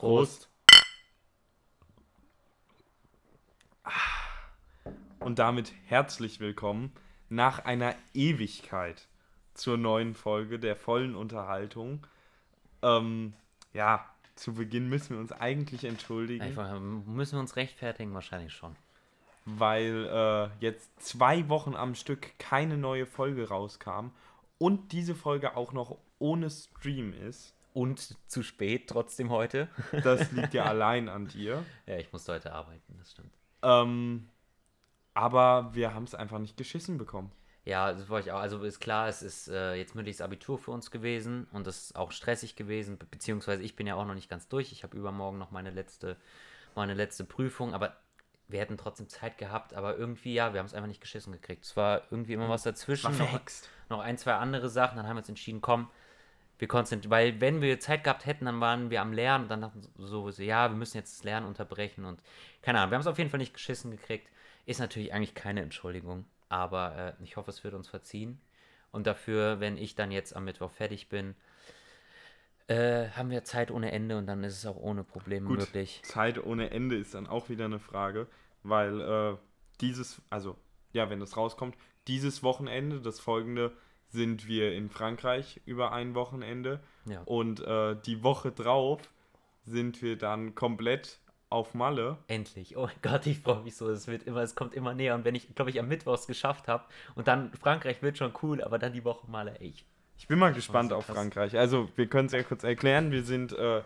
Prost. Und damit herzlich willkommen nach einer Ewigkeit zur neuen Folge der vollen Unterhaltung. Ähm, ja, zu Beginn müssen wir uns eigentlich entschuldigen, Einfach, ähm, müssen wir uns rechtfertigen, wahrscheinlich schon. weil äh, jetzt zwei Wochen am Stück keine neue Folge rauskam und diese Folge auch noch ohne Stream ist. Und zu spät trotzdem heute. Das liegt ja allein an dir. Ja, ich musste heute arbeiten, das stimmt. Ähm, aber wir haben es einfach nicht geschissen bekommen. Ja, das wollte ich auch. Also ist klar, es ist äh, jetzt mündliches Abitur für uns gewesen und das ist auch stressig gewesen, be beziehungsweise ich bin ja auch noch nicht ganz durch. Ich habe übermorgen noch meine letzte, meine letzte Prüfung, aber wir hätten trotzdem Zeit gehabt, aber irgendwie, ja, wir haben es einfach nicht geschissen gekriegt. Es war irgendwie immer was dazwischen. War noch, noch ein, zwei andere Sachen, dann haben wir uns entschieden, komm, wir konzentrieren, weil wenn wir Zeit gehabt hätten, dann waren wir am Lernen und dann dachten so, so, ja, wir müssen jetzt das Lernen unterbrechen und keine Ahnung, wir haben es auf jeden Fall nicht geschissen gekriegt. Ist natürlich eigentlich keine Entschuldigung, aber äh, ich hoffe, es wird uns verziehen. Und dafür, wenn ich dann jetzt am Mittwoch fertig bin, äh, haben wir Zeit ohne Ende und dann ist es auch ohne Probleme Gut, möglich. Zeit ohne Ende ist dann auch wieder eine Frage, weil äh, dieses, also ja, wenn das rauskommt, dieses Wochenende, das folgende, sind wir in Frankreich über ein Wochenende Ja. und äh, die Woche drauf sind wir dann komplett auf Malle. Endlich. Oh mein Gott, ich freue mich so. Es wird immer, es kommt immer näher. Und wenn ich, glaube ich, am Mittwoch es geschafft habe und dann Frankreich wird schon cool, aber dann die Woche mal echt. Ich bin mal gespannt so auf. Frankreich. Also, wir können es ja kurz erklären. Wir sind äh,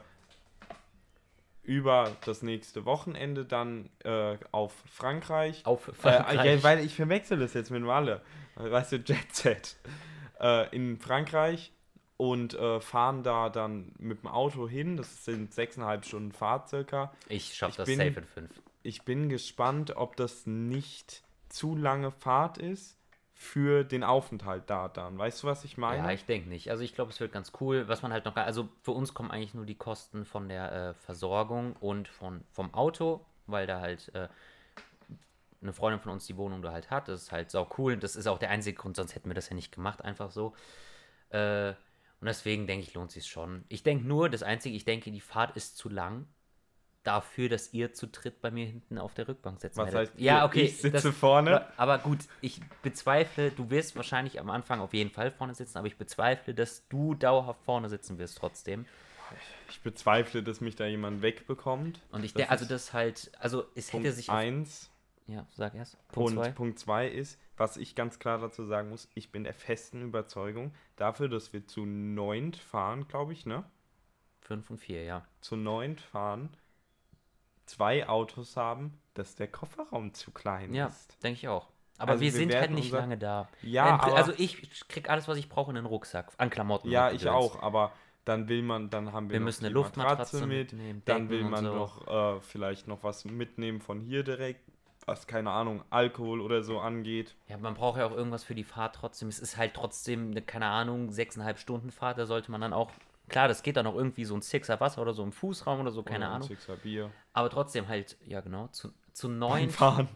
über das nächste Wochenende dann äh, auf Frankreich. Auf Äh, Frankreich. ja, weil ich verwechsel das jetzt mit Malle. Weißt du, Jet Set. Äh, in Frankreich und äh, fahren da dann mit dem Auto hin. Das sind sechseinhalb Stunden Fahrt circa. ich schaffe das bin- safe in fünf. Ich bin gespannt, ob das nicht zu lange Fahrt ist für den Aufenthalt da dann. Weißt du, was ich meine? Ja, ich denke nicht. Also ich glaube, es wird ganz cool. Was man halt noch, also für uns kommen eigentlich nur die Kosten von der äh, Versorgung und von, vom Auto, weil da halt äh, eine Freundin von uns die Wohnung da halt hat. Das ist halt sau cool. Das ist auch der einzige Grund, sonst hätten wir das ja nicht gemacht, einfach so. Äh, und deswegen denke ich, lohnt sich schon. Ich denke nur, das Einzige, ich denke, die Fahrt ist zu lang dafür, dass ihr zu dritt bei mir hinten auf der Rückbank sitzen Was heißt, ja, okay. ich sitze das- vorne? aber gut, ich bezweifle, du wirst wahrscheinlich am Anfang auf jeden Fall vorne sitzen, aber ich bezweifle, dass du dauerhaft vorne sitzen wirst trotzdem. Ich bezweifle, dass mich da jemand wegbekommt. Und ich denke, also das halt, also es hätte sich. auf- 1. Ja, sag erst. Punkt Und zwei. Punkt 2 ist, was ich ganz klar dazu sagen muss, ich bin der festen Überzeugung, dafür, dass wir zu neunt fahren, glaube ich, ne? Fünf und vier, ja. Zu neunt fahren, zwei Autos haben, dass der Kofferraum zu klein Ja, ist. denke ich auch. Aber Also wir, wir sind halt nicht unser- lange da. Ja, aber, also ich krieg alles, was ich brauche in den Rucksack. An Klamotten. ja, ich auch, aber dann will man, dann haben wir, Wir müssen eine Luftmatratze mit, mitnehmen, dann will man so. noch äh, vielleicht noch was mitnehmen von hier direkt, was keine Ahnung, Alkohol oder so angeht. Ja, man braucht ja auch irgendwas für die Fahrt trotzdem. Es ist halt trotzdem eine, keine Ahnung, sechseinhalb Stunden Fahrt. Da sollte man dann auch, klar, das geht dann auch irgendwie so ein Sixer Wasser oder so im Fußraum oder so, keine Oder ein Ahnung. Sixer Bier. Aber trotzdem halt, ja genau, zu, zu neun. Fahren.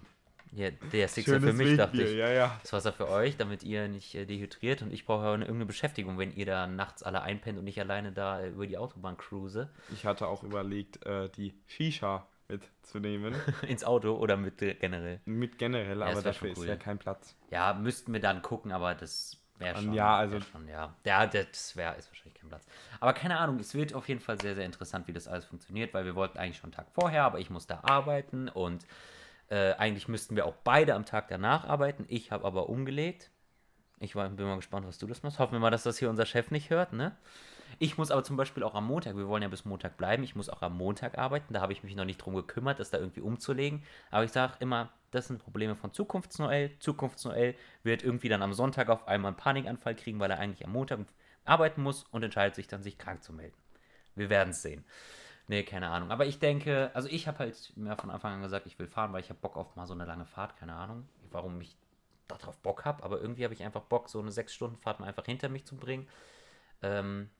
Ja, der Sixer für Schönes mich, dachte Wegbier, ich. ja, ja. Das Wasser für euch, damit ihr nicht äh, dehydriert und ich brauche ja eine- irgendeine Beschäftigung, wenn ihr da nachts alle einpennt und ich alleine da äh, über die Autobahn cruise. Ich hatte auch überlegt, äh, die Shisha mitzunehmen. Ins Auto oder mit generell. Mit generell, aber das wär dafür schon ist cool. ja kein Platz. Ja, müssten wir dann gucken, aber das wäre schon. ja, also- wär schon, ja. Ja, das wäre, ist wahrscheinlich kein Platz. Aber keine Ahnung, es wird auf jeden Fall sehr, sehr interessant, wie das alles funktioniert, weil wir wollten eigentlich schon einen Tag vorher, aber ich muss da arbeiten und äh, eigentlich müssten wir auch beide am Tag danach arbeiten. Ich habe aber umgelegt. Ich war, bin mal gespannt, was du das machst. Hoffen wir mal, dass das hier unser Chef nicht hört, ne? Ich muss aber zum Beispiel auch am Montag, wir wollen ja bis Montag bleiben, ich muss auch am Montag arbeiten. Da habe ich mich noch nicht drum gekümmert, das da irgendwie umzulegen. Aber ich sage immer, das sind Probleme von Zukunfts-Noel. Zukunfts-Noel wird irgendwie dann am Sonntag auf einmal einen Panikanfall kriegen, weil er eigentlich am Montag arbeiten muss und entscheidet sich dann, sich krank zu melden. Wir werden es sehen. Nee, keine Ahnung. Aber ich denke, also ich habe halt mir von Anfang an gesagt, ich will fahren, weil ich habe Bock auf mal so eine lange Fahrt. Keine Ahnung, warum ich darauf Bock habe. Aber irgendwie habe ich einfach Bock, so eine 6-Stunden-Fahrt mal einfach hinter mich zu bringen. Ähm,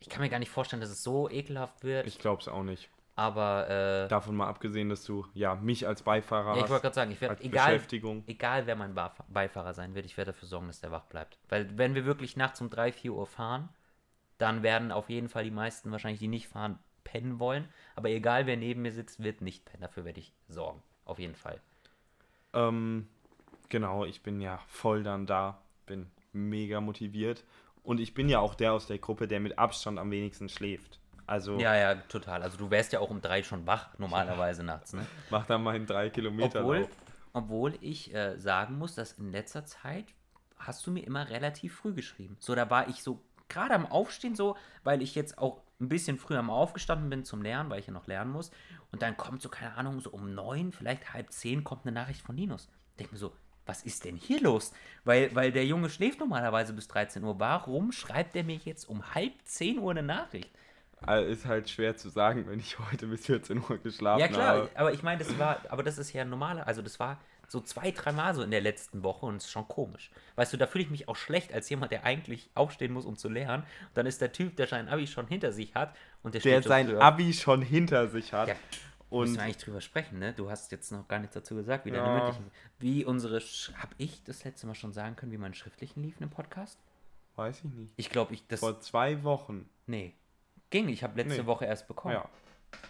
ich kann mir gar nicht vorstellen, dass es so ekelhaft wird. Ich glaube es auch nicht. aber äh, Davon mal abgesehen, dass du ja mich als Beifahrer ja, ich wollte gerade sagen, ich werde, egal, Beschäftigung. egal wer mein Beif- Beifahrer sein wird, ich werde dafür sorgen, dass der wach bleibt. Weil wenn wir wirklich nachts um 3, 4 Uhr fahren, dann werden auf jeden Fall die meisten wahrscheinlich, die nicht fahren, pennen wollen. Aber egal, wer neben mir sitzt, wird nicht pennen. Dafür werde ich sorgen. Auf jeden Fall. Ähm, genau, ich bin ja voll dann da, bin mega motiviert. Und ich bin ja auch der aus der Gruppe, der mit Abstand am wenigsten schläft. Also Ja, ja, total. Also du wärst ja auch um drei schon wach, normalerweise nachts. Ne? mach dann meinen 3 Kilometer Obwohl, obwohl ich äh, sagen muss, dass in letzter Zeit hast du mir immer relativ früh geschrieben. So, da war ich so gerade am Aufstehen so, weil ich jetzt auch ein bisschen früher mal aufgestanden bin zum Lernen, weil ich ja noch lernen muss. Und dann kommt so, keine Ahnung, so um neun, vielleicht halb zehn, kommt eine Nachricht von Linus. Denk mir so, was ist denn hier los? Weil, weil der Junge schläft normalerweise bis 13 Uhr. Warum schreibt er mir jetzt um halb zehn Uhr eine Nachricht? Also Ist halt schwer zu sagen, wenn ich heute bis 14 Uhr geschlafen Ja klar, habe. aber ich meine, das war, aber das ist ja normal, also das war so zwei, dreimal so in der letzten Woche und es ist schon komisch. Weißt du, da fühle ich mich auch schlecht als jemand, der eigentlich aufstehen muss, um zu lernen. Und dann ist der Typ, der sein Abi schon hinter sich hat und der, Der steht so sein. Abi schon hinter sich hat. Ja, müssen und wir eigentlich drüber sprechen, ne? Du hast jetzt noch gar nichts dazu gesagt, wie Ja. deine mündlichen, wie unsere, Sch- hab ich das letzte Mal schon sagen können, wie meine schriftlichen liefen im Podcast? weiß ich nicht. Ich glaube, ich, das, Vor zwei Wochen. nee, ging, ich habe letzte Nee. Woche erst bekommen. Ja.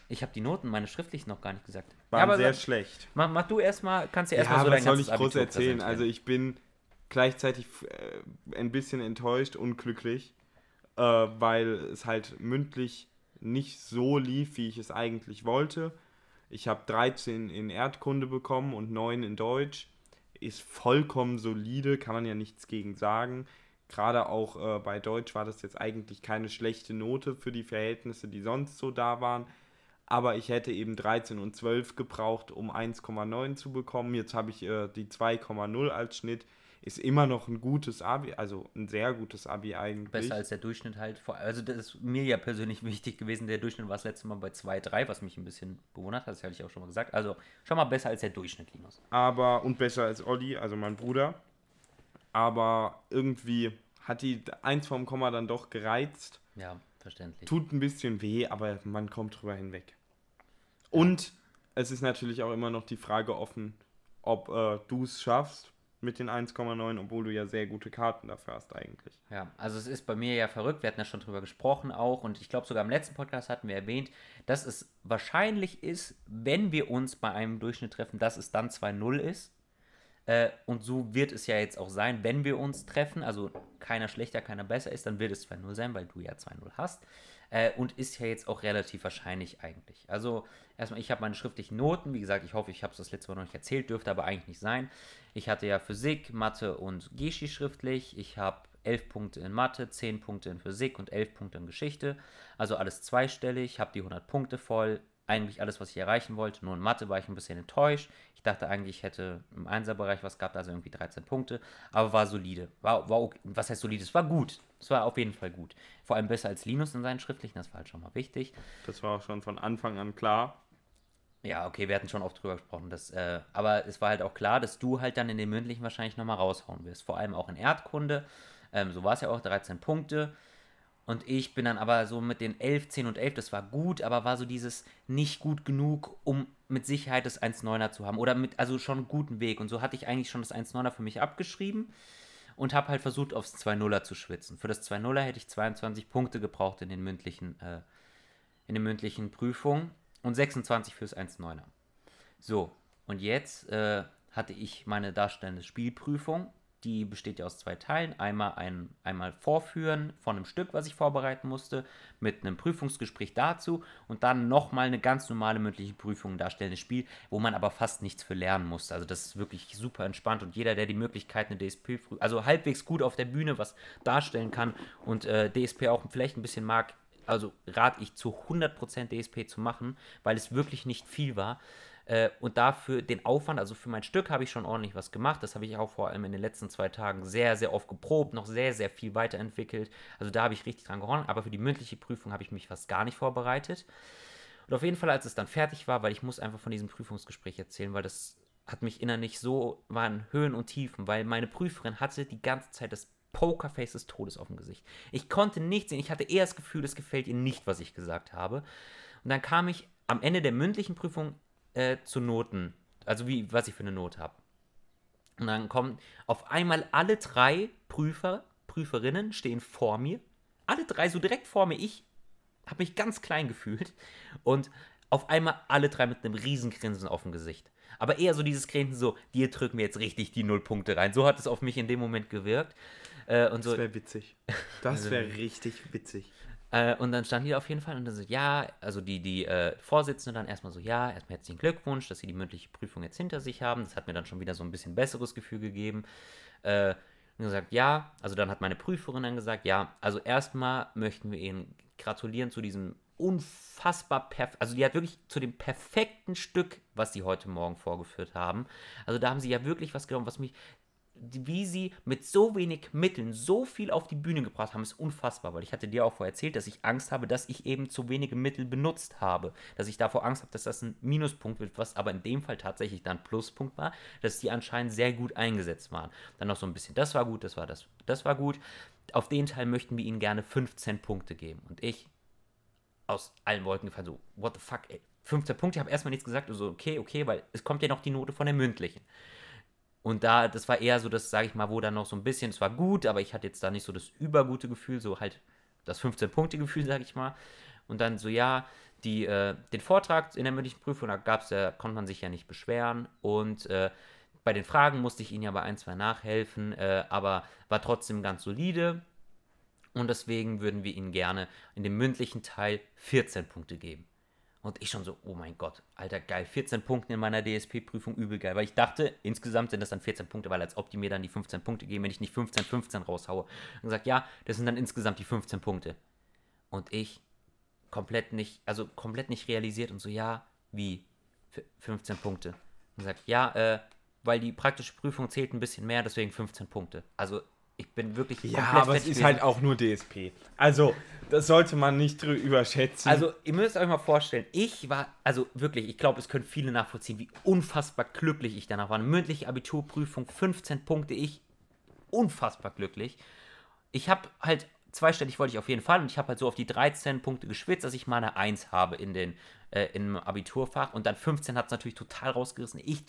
Ich habe die Noten, meine schriftlichen noch gar nicht gesagt. Waren ja, aber sehr sag- schlecht. Mach, mach du erstmal, kannst du Ja, erstmal so was soll ich groß erzählen? Also ich bin gleichzeitig äh, ein bisschen enttäuscht, unglücklich, äh, weil es halt mündlich nicht so lief, wie ich es eigentlich wollte. Ich habe 13 in Erdkunde bekommen und 9 in Deutsch. Ist vollkommen solide, kann man ja nichts gegen sagen. Gerade auch äh, bei Deutsch war das jetzt eigentlich keine schlechte Note für die Verhältnisse, die sonst so da waren. Aber ich hätte eben 13 und 12 gebraucht, um 1,9 zu bekommen. Jetzt habe ich äh, die 2,0 als Schnitt. Ist immer noch ein gutes Abi, also ein sehr gutes Abi eigentlich. Besser als der Durchschnitt halt. Also das ist mir ja persönlich wichtig gewesen. Der Durchschnitt war das letzte Mal bei 2,3, was mich ein bisschen bewundert hat. Das hatte ich auch schon mal gesagt. Also schon mal besser als der Durchschnitt, Linus. aber und besser als Olli, also mein Bruder. Aber irgendwie hat die eins vom Komma dann doch gereizt. Ja, verständlich. Tut ein bisschen weh, aber man kommt drüber hinweg. Und es ist natürlich auch immer noch die Frage offen, ob äh, du es schaffst mit den 1,9, obwohl du ja sehr gute Karten dafür hast eigentlich. Ja, also es ist bei mir ja verrückt. Wir hatten ja schon drüber gesprochen auch. Und ich glaube, sogar im letzten Podcast hatten wir erwähnt, dass es wahrscheinlich ist, wenn wir uns bei einem Durchschnitt treffen, dass es dann 2-0 ist. Äh, und so wird es ja jetzt auch sein, wenn wir uns treffen. Also keiner schlechter, keiner besser ist, dann wird es 2-0 sein, weil du ja 2-0 hast. Äh, und ist ja jetzt auch relativ wahrscheinlich eigentlich. Also erstmal, ich habe meine schriftlichen Noten. Wie gesagt, ich hoffe, ich habe es das letzte Mal noch nicht erzählt, dürfte aber eigentlich nicht sein. Ich hatte ja Physik, Mathe und Geschi schriftlich. Ich habe 11 Punkte in Mathe, 10 Punkte in Physik und 11 Punkte in Geschichte. Also alles zweistellig, habe die 100 Punkte voll. Eigentlich alles, was ich erreichen wollte. Nur in Mathe war ich ein bisschen enttäuscht. Ich dachte eigentlich, ich hätte im Einserbereich was gehabt, also irgendwie 13 Punkte. Aber war solide. War, war okay. Was heißt solide? Es war gut. Es war auf jeden Fall gut. Vor allem besser als Linus in seinen schriftlichen, das war halt schon mal wichtig. Das war auch schon von Anfang an klar. Ja, okay, wir hatten schon oft drüber gesprochen. Dass, äh, aber es war halt auch klar, dass du halt dann in den mündlichen wahrscheinlich nochmal raushauen wirst. Vor allem auch in Erdkunde. Ähm, so war es ja auch, 13 Punkte. Und ich bin dann aber so mit den 11, 10 und 11, das war gut, aber war so dieses nicht gut genug, um mit Sicherheit das 1,9er zu haben. Oder mit, also schon einen guten Weg. Und so hatte ich eigentlich schon das 1,9er für mich abgeschrieben und habe halt versucht, aufs 2,0er zu schwitzen. Für das 2,0er hätte ich 22 Punkte gebraucht in den mündlichen, äh, in den mündlichen Prüfungen und 26 fürs 1,9er. So, und jetzt äh, hatte ich meine darstellende Spielprüfung. Die besteht ja aus zwei Teilen. Einmal ein einmal Vorführen von einem Stück, was ich vorbereiten musste, mit einem Prüfungsgespräch dazu und dann nochmal eine ganz normale mündliche Prüfung, darstellendes Spiel, wo man aber fast nichts für lernen musste. Also das ist wirklich super entspannt und jeder, der die Möglichkeit eine DSP, also halbwegs gut auf der Bühne was darstellen kann und äh, DSP auch vielleicht ein bisschen mag, also rate ich zu 100% DSP zu machen, weil es wirklich nicht viel war. Äh, und dafür den Aufwand, also für mein Stück habe ich schon ordentlich was gemacht. Das habe ich auch vor allem in den letzten zwei Tagen sehr, sehr oft geprobt, noch sehr, sehr viel weiterentwickelt. Also da habe ich richtig dran gehauen. Aber für die mündliche Prüfung habe ich mich fast gar nicht vorbereitet. Und auf jeden Fall, als es dann fertig war, weil ich muss einfach von diesem Prüfungsgespräch erzählen, weil das hat mich innerlich so, waren Höhen und Tiefen, weil meine Prüferin hatte die ganze Zeit das Pokerface des Todes auf dem Gesicht. Ich konnte nichts sehen. Ich hatte eher das Gefühl, es gefällt ihr nicht, was ich gesagt habe. Und dann kam ich am Ende der mündlichen Prüfung äh, zu Noten, also wie, was ich für eine Note habe. Und dann kommen auf einmal alle drei Prüfer, Prüferinnen stehen vor mir. alle drei so direkt vor mir. Ich habe mich ganz klein gefühlt und auf einmal alle drei mit einem riesen Grinsen auf dem Gesicht. Aber eher so dieses Grinsen so, dir drücken wir jetzt richtig die Nullpunkte rein. So hat es auf mich in dem Moment gewirkt. Äh, und so, Das wäre witzig. Das wäre richtig witzig. Äh, und dann standen die auf jeden Fall und dann so, ja, also die, die äh, Vorsitzende dann erstmal so, ja, erstmal herzlichen Glückwunsch, dass sie die mündliche Prüfung jetzt hinter sich haben. Das hat mir dann schon wieder so ein bisschen besseres Gefühl gegeben. Äh, und gesagt, ja, also dann hat meine Prüferin dann gesagt, ja, also erstmal möchten wir Ihnen gratulieren zu diesem unfassbar perfekt, also die hat wirklich zu dem perfekten Stück, was sie heute Morgen vorgeführt haben. Also da haben sie ja wirklich was genommen, was mich, wie sie mit so wenig Mitteln so viel auf die Bühne gebracht haben, ist unfassbar, weil ich hatte dir auch vorher erzählt, dass ich Angst habe, dass ich eben zu wenige Mittel benutzt habe, dass ich davor Angst habe, dass das ein Minuspunkt wird, was aber in dem Fall tatsächlich dann Pluspunkt war, dass die anscheinend sehr gut eingesetzt waren. Dann noch so ein bisschen, das war gut, das war das, das war gut. Auf den Teil möchten wir ihnen gerne 15 Punkte geben und ich aus allen Wolken gefallen, so, what the fuck, ey, 15 Punkte, ich habe erstmal nichts gesagt, so, okay, okay, weil es kommt ja noch die Note von der mündlichen. Und da, das war eher so das, sage ich mal, wo dann noch so ein bisschen, es war gut, aber ich hatte jetzt da nicht so das übergute Gefühl, so halt das 15-Punkte-Gefühl, sage ich mal. Und dann so, ja, die, äh, den Vortrag in der mündlichen Prüfung, da gab's ja, konnte man sich ja nicht beschweren. Und äh, bei den Fragen musste ich ihnen ja bei ein, zwei nachhelfen, äh, aber war trotzdem ganz solide. Und deswegen würden wir ihnen gerne in dem mündlichen Teil 14 Punkte geben. Und ich schon so, oh mein Gott, alter geil, 14 Punkte in meiner DSP-Prüfung, übel geil. Weil ich dachte, insgesamt sind das dann 14 Punkte, weil als ob die mir dann die 15 Punkte geben, wenn ich nicht 15, 15 raushaue. Und gesagt, ja, das sind dann insgesamt die 15 Punkte. Und ich komplett nicht, also komplett nicht realisiert und so, ja, wie? F 15 Punkte. Und sagt, ja, äh, weil die praktische Prüfung zählt ein bisschen mehr, deswegen 15 Punkte. Also ich bin wirklich Ja, aber es ist gewesen. halt auch nur DSP. Also, das sollte man nicht überschätzen. Also, ihr müsst euch mal vorstellen, ich war, also wirklich, ich glaube, es können viele nachvollziehen, wie unfassbar glücklich ich danach war. Eine mündliche Abiturprüfung, 15 Punkte, ich unfassbar glücklich. Ich habe halt, zweistellig wollte ich auf jeden Fall und ich habe halt so auf die 13 Punkte geschwitzt, dass ich mal eine 1 habe in den, äh, im Abiturfach und dann 15 hat es natürlich total rausgerissen. Ich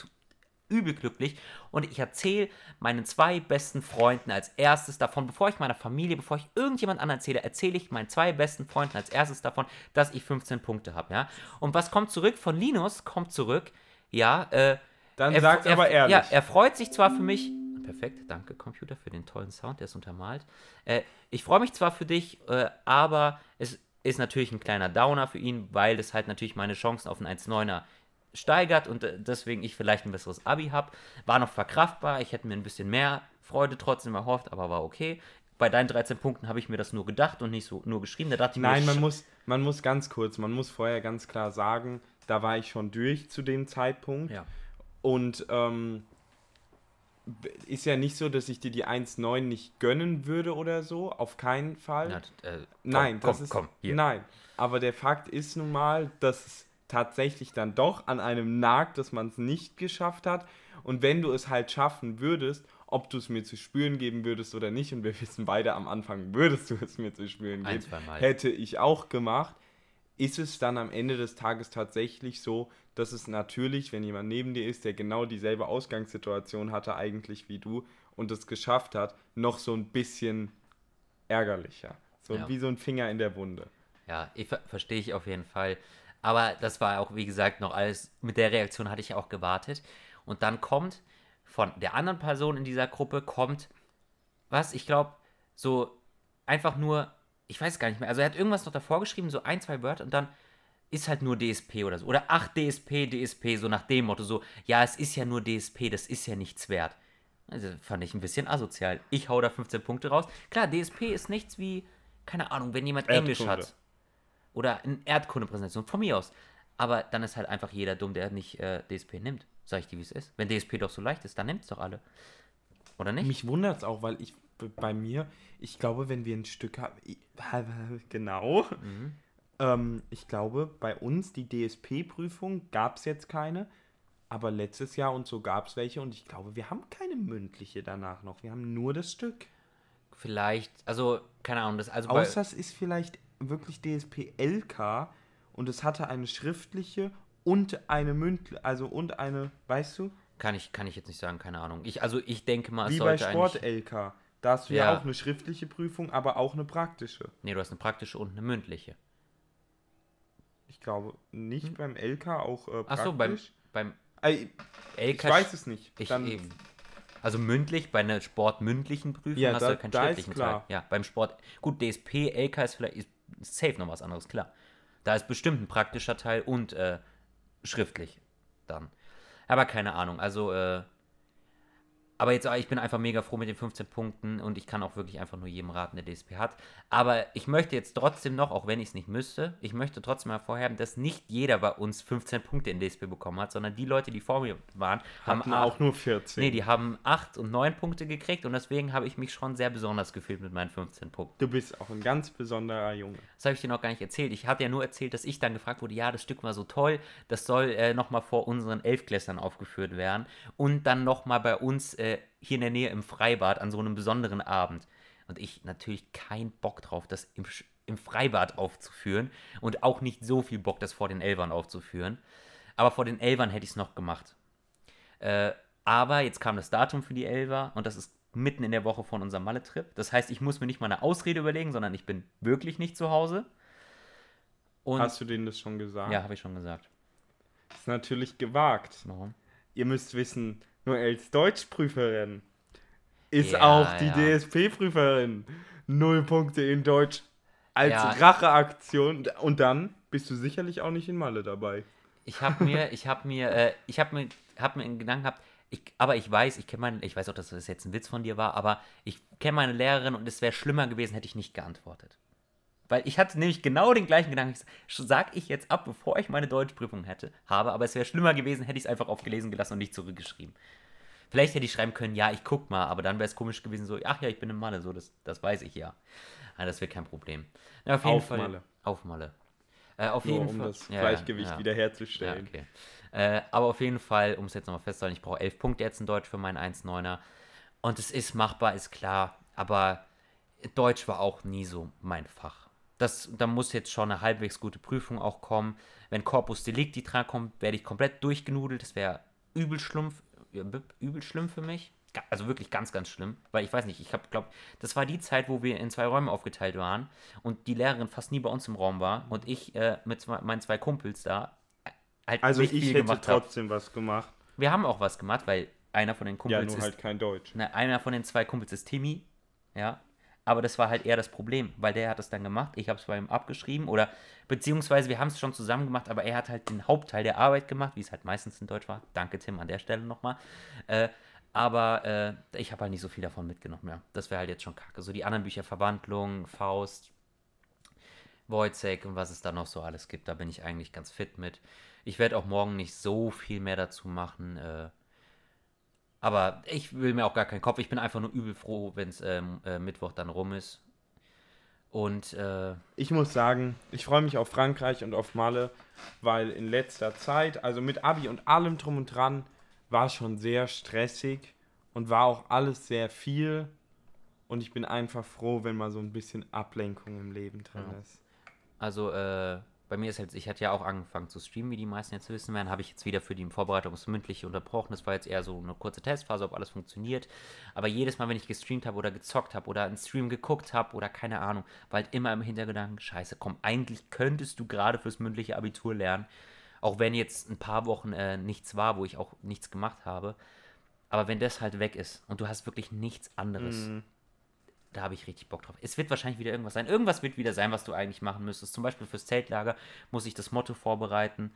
übel glücklich und ich erzähle meinen zwei besten Freunden als erstes davon, bevor ich meiner Familie, bevor ich irgendjemand anderen erzähle, erzähle ich meinen zwei besten Freunden als erstes davon, dass ich 15 Punkte habe, ja. Und was kommt zurück von Linus? Kommt zurück, ja, äh, Dann er- sag's er- aber ehrlich. Ja, er freut sich zwar für mich. Perfekt, danke Computer für den tollen Sound, der ist untermalt. Äh, ich freue mich zwar für dich, äh, aber es ist natürlich ein kleiner Downer für ihn, weil das halt natürlich meine Chancen auf einen 1,9er steigert und äh, deswegen ich vielleicht ein besseres Abi habe. War noch verkraftbar, ich hätte mir ein bisschen mehr Freude trotzdem erhofft, aber war okay. Bei deinen 13 Punkten habe ich mir das nur gedacht und nicht so nur geschrieben. Da dachte ich Nein, mir, man muss, man muss ganz kurz, man muss vorher ganz klar sagen, da war ich schon durch zu dem Zeitpunkt. Ja. Und ähm, ist ja nicht so, dass ich dir die 1,9 nicht gönnen würde oder so. Auf keinen Fall. Na, äh, komm, Nein, komm, das ist. komm. Nein. Aber der Fakt ist nun mal, dass es tatsächlich dann doch an einem nagt, dass man es nicht geschafft hat. Und wenn du es halt schaffen würdest, ob du es mir zu spüren geben würdest oder nicht, und wir wissen beide am Anfang, würdest du es mir zu spüren Ein, geben, zweimal. hätte ich auch gemacht, ist es dann am Ende des Tages tatsächlich so, dass es natürlich, wenn jemand neben dir ist, der genau dieselbe Ausgangssituation hatte eigentlich wie du und es geschafft hat, noch so ein bisschen ärgerlicher. So Ja. wie so ein Finger in der Wunde. Ja, ich ver verstehe ich auf jeden Fall. Aber das war auch, wie gesagt, noch alles. Mit der Reaktion hatte ich ja auch gewartet. Und dann kommt von der anderen Person in dieser Gruppe, kommt, was, ich glaube, so einfach nur, ich weiß gar nicht mehr. Also er hat irgendwas noch davor geschrieben, so ein, zwei Wörter und dann ist halt nur DSP oder so. Oder ach, DSP, DSP, so nach dem Motto, so, ja, es ist ja nur DSP, das ist ja nichts wert. Also fand ich ein bisschen asozial. Ich hau da 15 Punkte raus. Klar, DSP ist nichts wie, keine Ahnung, wenn jemand Englisch hat. Oder eine Erdkundepräsentation, von mir aus. Aber dann ist halt einfach jeder dumm, der nicht äh, DSP nimmt. Sag ich dir, wie es ist. Wenn DSP doch so leicht ist, dann nimmt es doch alle. Oder nicht? Mich wundert es auch, weil ich bei mir, ich glaube, wenn wir ein Stück haben, genau, Mhm. ähm, ich glaube, bei uns die DSP-Prüfung gab es jetzt keine, aber letztes Jahr und so gab es welche und ich glaube, wir haben keine mündliche danach noch, wir haben nur das Stück. Vielleicht, also, keine Ahnung, das also Außer es ist vielleicht wirklich DSP LK und es hatte eine schriftliche und eine mündliche, also und eine, weißt du, kann ich, kann ich jetzt nicht sagen, keine Ahnung. Ich, also ich denke mal, es wie bei Sport. LK. Da hast du ja. Ja. auch eine schriftliche Prüfung, aber auch eine praktische. Nee, du hast eine praktische und eine mündliche. Ich glaube nicht beim LK auch äh, praktisch. Achso, Hm. beim, beim Äh, LK. ich weiß es nicht. Ich Dann, eben. Also mündlich, bei einer sportmündlichen Prüfung Ja, hast da- du keinen da ist schriftlichen klar. Teil. Ja, beim Sport. Gut, DSP, LK ist vielleicht ist safe noch was anderes, klar. Da ist bestimmt ein praktischer Teil und äh, schriftlich dann. Aber keine Ahnung, also äh, aber jetzt, ich bin einfach mega froh mit den 15 Punkten und ich kann auch wirklich einfach nur jedem raten, der DSP hat. Aber ich möchte jetzt trotzdem noch, auch wenn ich es nicht müsste, ich möchte trotzdem hervorheben, dass nicht jeder bei uns 15 Punkte in DSP bekommen hat, sondern die Leute, die vor mir waren, haben hatten auch nur 14. Nee, die haben 8 und 9 Punkte gekriegt und deswegen habe ich mich schon sehr besonders gefühlt mit meinen 15 Punkten. du bist auch ein ganz besonderer Junge. Das habe ich dir noch gar nicht erzählt. Ich hatte ja nur erzählt, dass ich dann gefragt wurde, ja, das Stück war so toll, das soll äh, nochmal vor unseren Elfklässlern aufgeführt werden und dann nochmal bei uns äh, hier in der Nähe im Freibad an so einem besonderen Abend. Und ich natürlich keinen Bock drauf, das im, im Freibad aufzuführen und auch nicht so viel Bock, das vor den Elfern aufzuführen. Aber vor den Elfern hätte ich es noch gemacht. Äh, aber jetzt kam das Datum für die Elfer und das ist mitten in der Woche von unserem Malle-Trip. Das heißt, ich muss mir nicht mal eine Ausrede überlegen, sondern ich bin wirklich nicht zu Hause. Und Hast du denen das schon gesagt? ja, habe ich schon gesagt. Ist natürlich gewagt. Warum? Ihr müsst wissen, nur als Deutschprüferin ist Ja, auch die ja. DSP-Prüferin null Punkte in Deutsch als Ja. Racheaktion. Und dann bist du sicherlich auch nicht in Malle dabei. Ich habe mir, ich habe mir, äh, ich habe mir, hab mir in Gedanken gehabt, ich, aber ich weiß, ich kenne meine, ich weiß auch, dass das jetzt ein Witz von dir war, aber ich kenne meine Lehrerin und es wäre schlimmer gewesen, hätte ich nicht geantwortet. Weil ich hatte nämlich genau den gleichen Gedanken. Sag ich jetzt ab, bevor ich meine Deutschprüfung hätte, habe, aber es wäre schlimmer gewesen, hätte ich es einfach aufgelesen gelassen und nicht zurückgeschrieben. Vielleicht hätte ich schreiben können, ja, ich guck mal, aber dann wäre es komisch gewesen, so, ach ja, ich bin im Malle, so, das, das weiß ich ja. Ah, das wäre kein Problem. Na, auf jeden Auf Fall. Malle. Auf Malle. Äh, auf Nur jeden um Fall. das Ja, Gleichgewicht ja. Ja, wiederherzustellen. okay. Äh, aber auf jeden Fall, um es jetzt nochmal festzuhalten, ich brauche 11 Punkte jetzt in Deutsch für meinen 1,9er. Und es ist machbar, ist klar. Aber Deutsch war auch nie so mein Fach. Das, da muss jetzt schon eine halbwegs gute Prüfung auch kommen. Wenn Corpus Delicti drankommt, werde ich komplett durchgenudelt. Das wäre übel schlimm, ja, übel schlimm für mich. Also wirklich ganz, ganz schlimm. Weil ich weiß nicht, ich habe, glaube, das war die Zeit, wo wir in zwei Räume aufgeteilt waren und die Lehrerin fast nie bei uns im Raum war und ich äh, mit zwei, meinen zwei Kumpels da äh, halt Also ich hätte gemacht habe. trotzdem was gemacht. Wir haben auch was gemacht, weil einer von den Ja, Kumpels nur ist halt kein Deutsch. na, einer von den zwei Kumpels ist Timmy, ja. Aber das war halt eher das Problem, weil der hat es dann gemacht, ich habe es bei ihm abgeschrieben oder beziehungsweise wir haben es schon zusammen gemacht, aber er hat halt den Hauptteil der Arbeit gemacht, wie es halt meistens in Deutsch war. Danke Tim an der Stelle nochmal. Äh, aber äh, ich habe halt nicht so viel davon mitgenommen, ja. Das wäre halt jetzt schon kacke. So die anderen Bücher, Verwandlung, Faust, Wojciech und was es da noch so alles gibt, da bin ich eigentlich ganz fit mit. Ich werde auch morgen nicht so viel mehr dazu machen. Äh, aber ich will mir auch gar keinen Kopf. Ich bin einfach nur übel froh, wenn es ähm, äh, Mittwoch dann rum ist. Und äh, Ich muss sagen, ich freue mich auf Frankreich und auf Malle, weil in letzter Zeit, also mit Abi und allem drum und dran, war schon sehr stressig und war auch alles sehr viel. Und ich bin einfach froh, wenn mal so ein bisschen Ablenkung im Leben drin Ja. ist. also äh, bei mir ist halt, ich hatte ja auch angefangen zu streamen, wie die meisten jetzt wissen werden, habe ich jetzt wieder für die Vorbereitung das mündliche unterbrochen. Das war jetzt eher so eine kurze Testphase, ob alles funktioniert. Aber jedes Mal, wenn ich gestreamt habe oder gezockt habe oder einen Stream geguckt habe oder keine Ahnung, war halt immer im Hintergedanken, scheiße, komm, eigentlich könntest du gerade fürs mündliche Abitur lernen. Auch wenn jetzt ein paar Wochen äh, nichts war, wo ich auch nichts gemacht habe. Aber wenn das halt weg ist und du hast wirklich nichts anderes, Mhm. Da habe ich richtig Bock drauf. Es wird wahrscheinlich wieder irgendwas sein. Irgendwas wird wieder sein, was du eigentlich machen müsstest. Zum Beispiel fürs Zeltlager muss ich das Motto vorbereiten.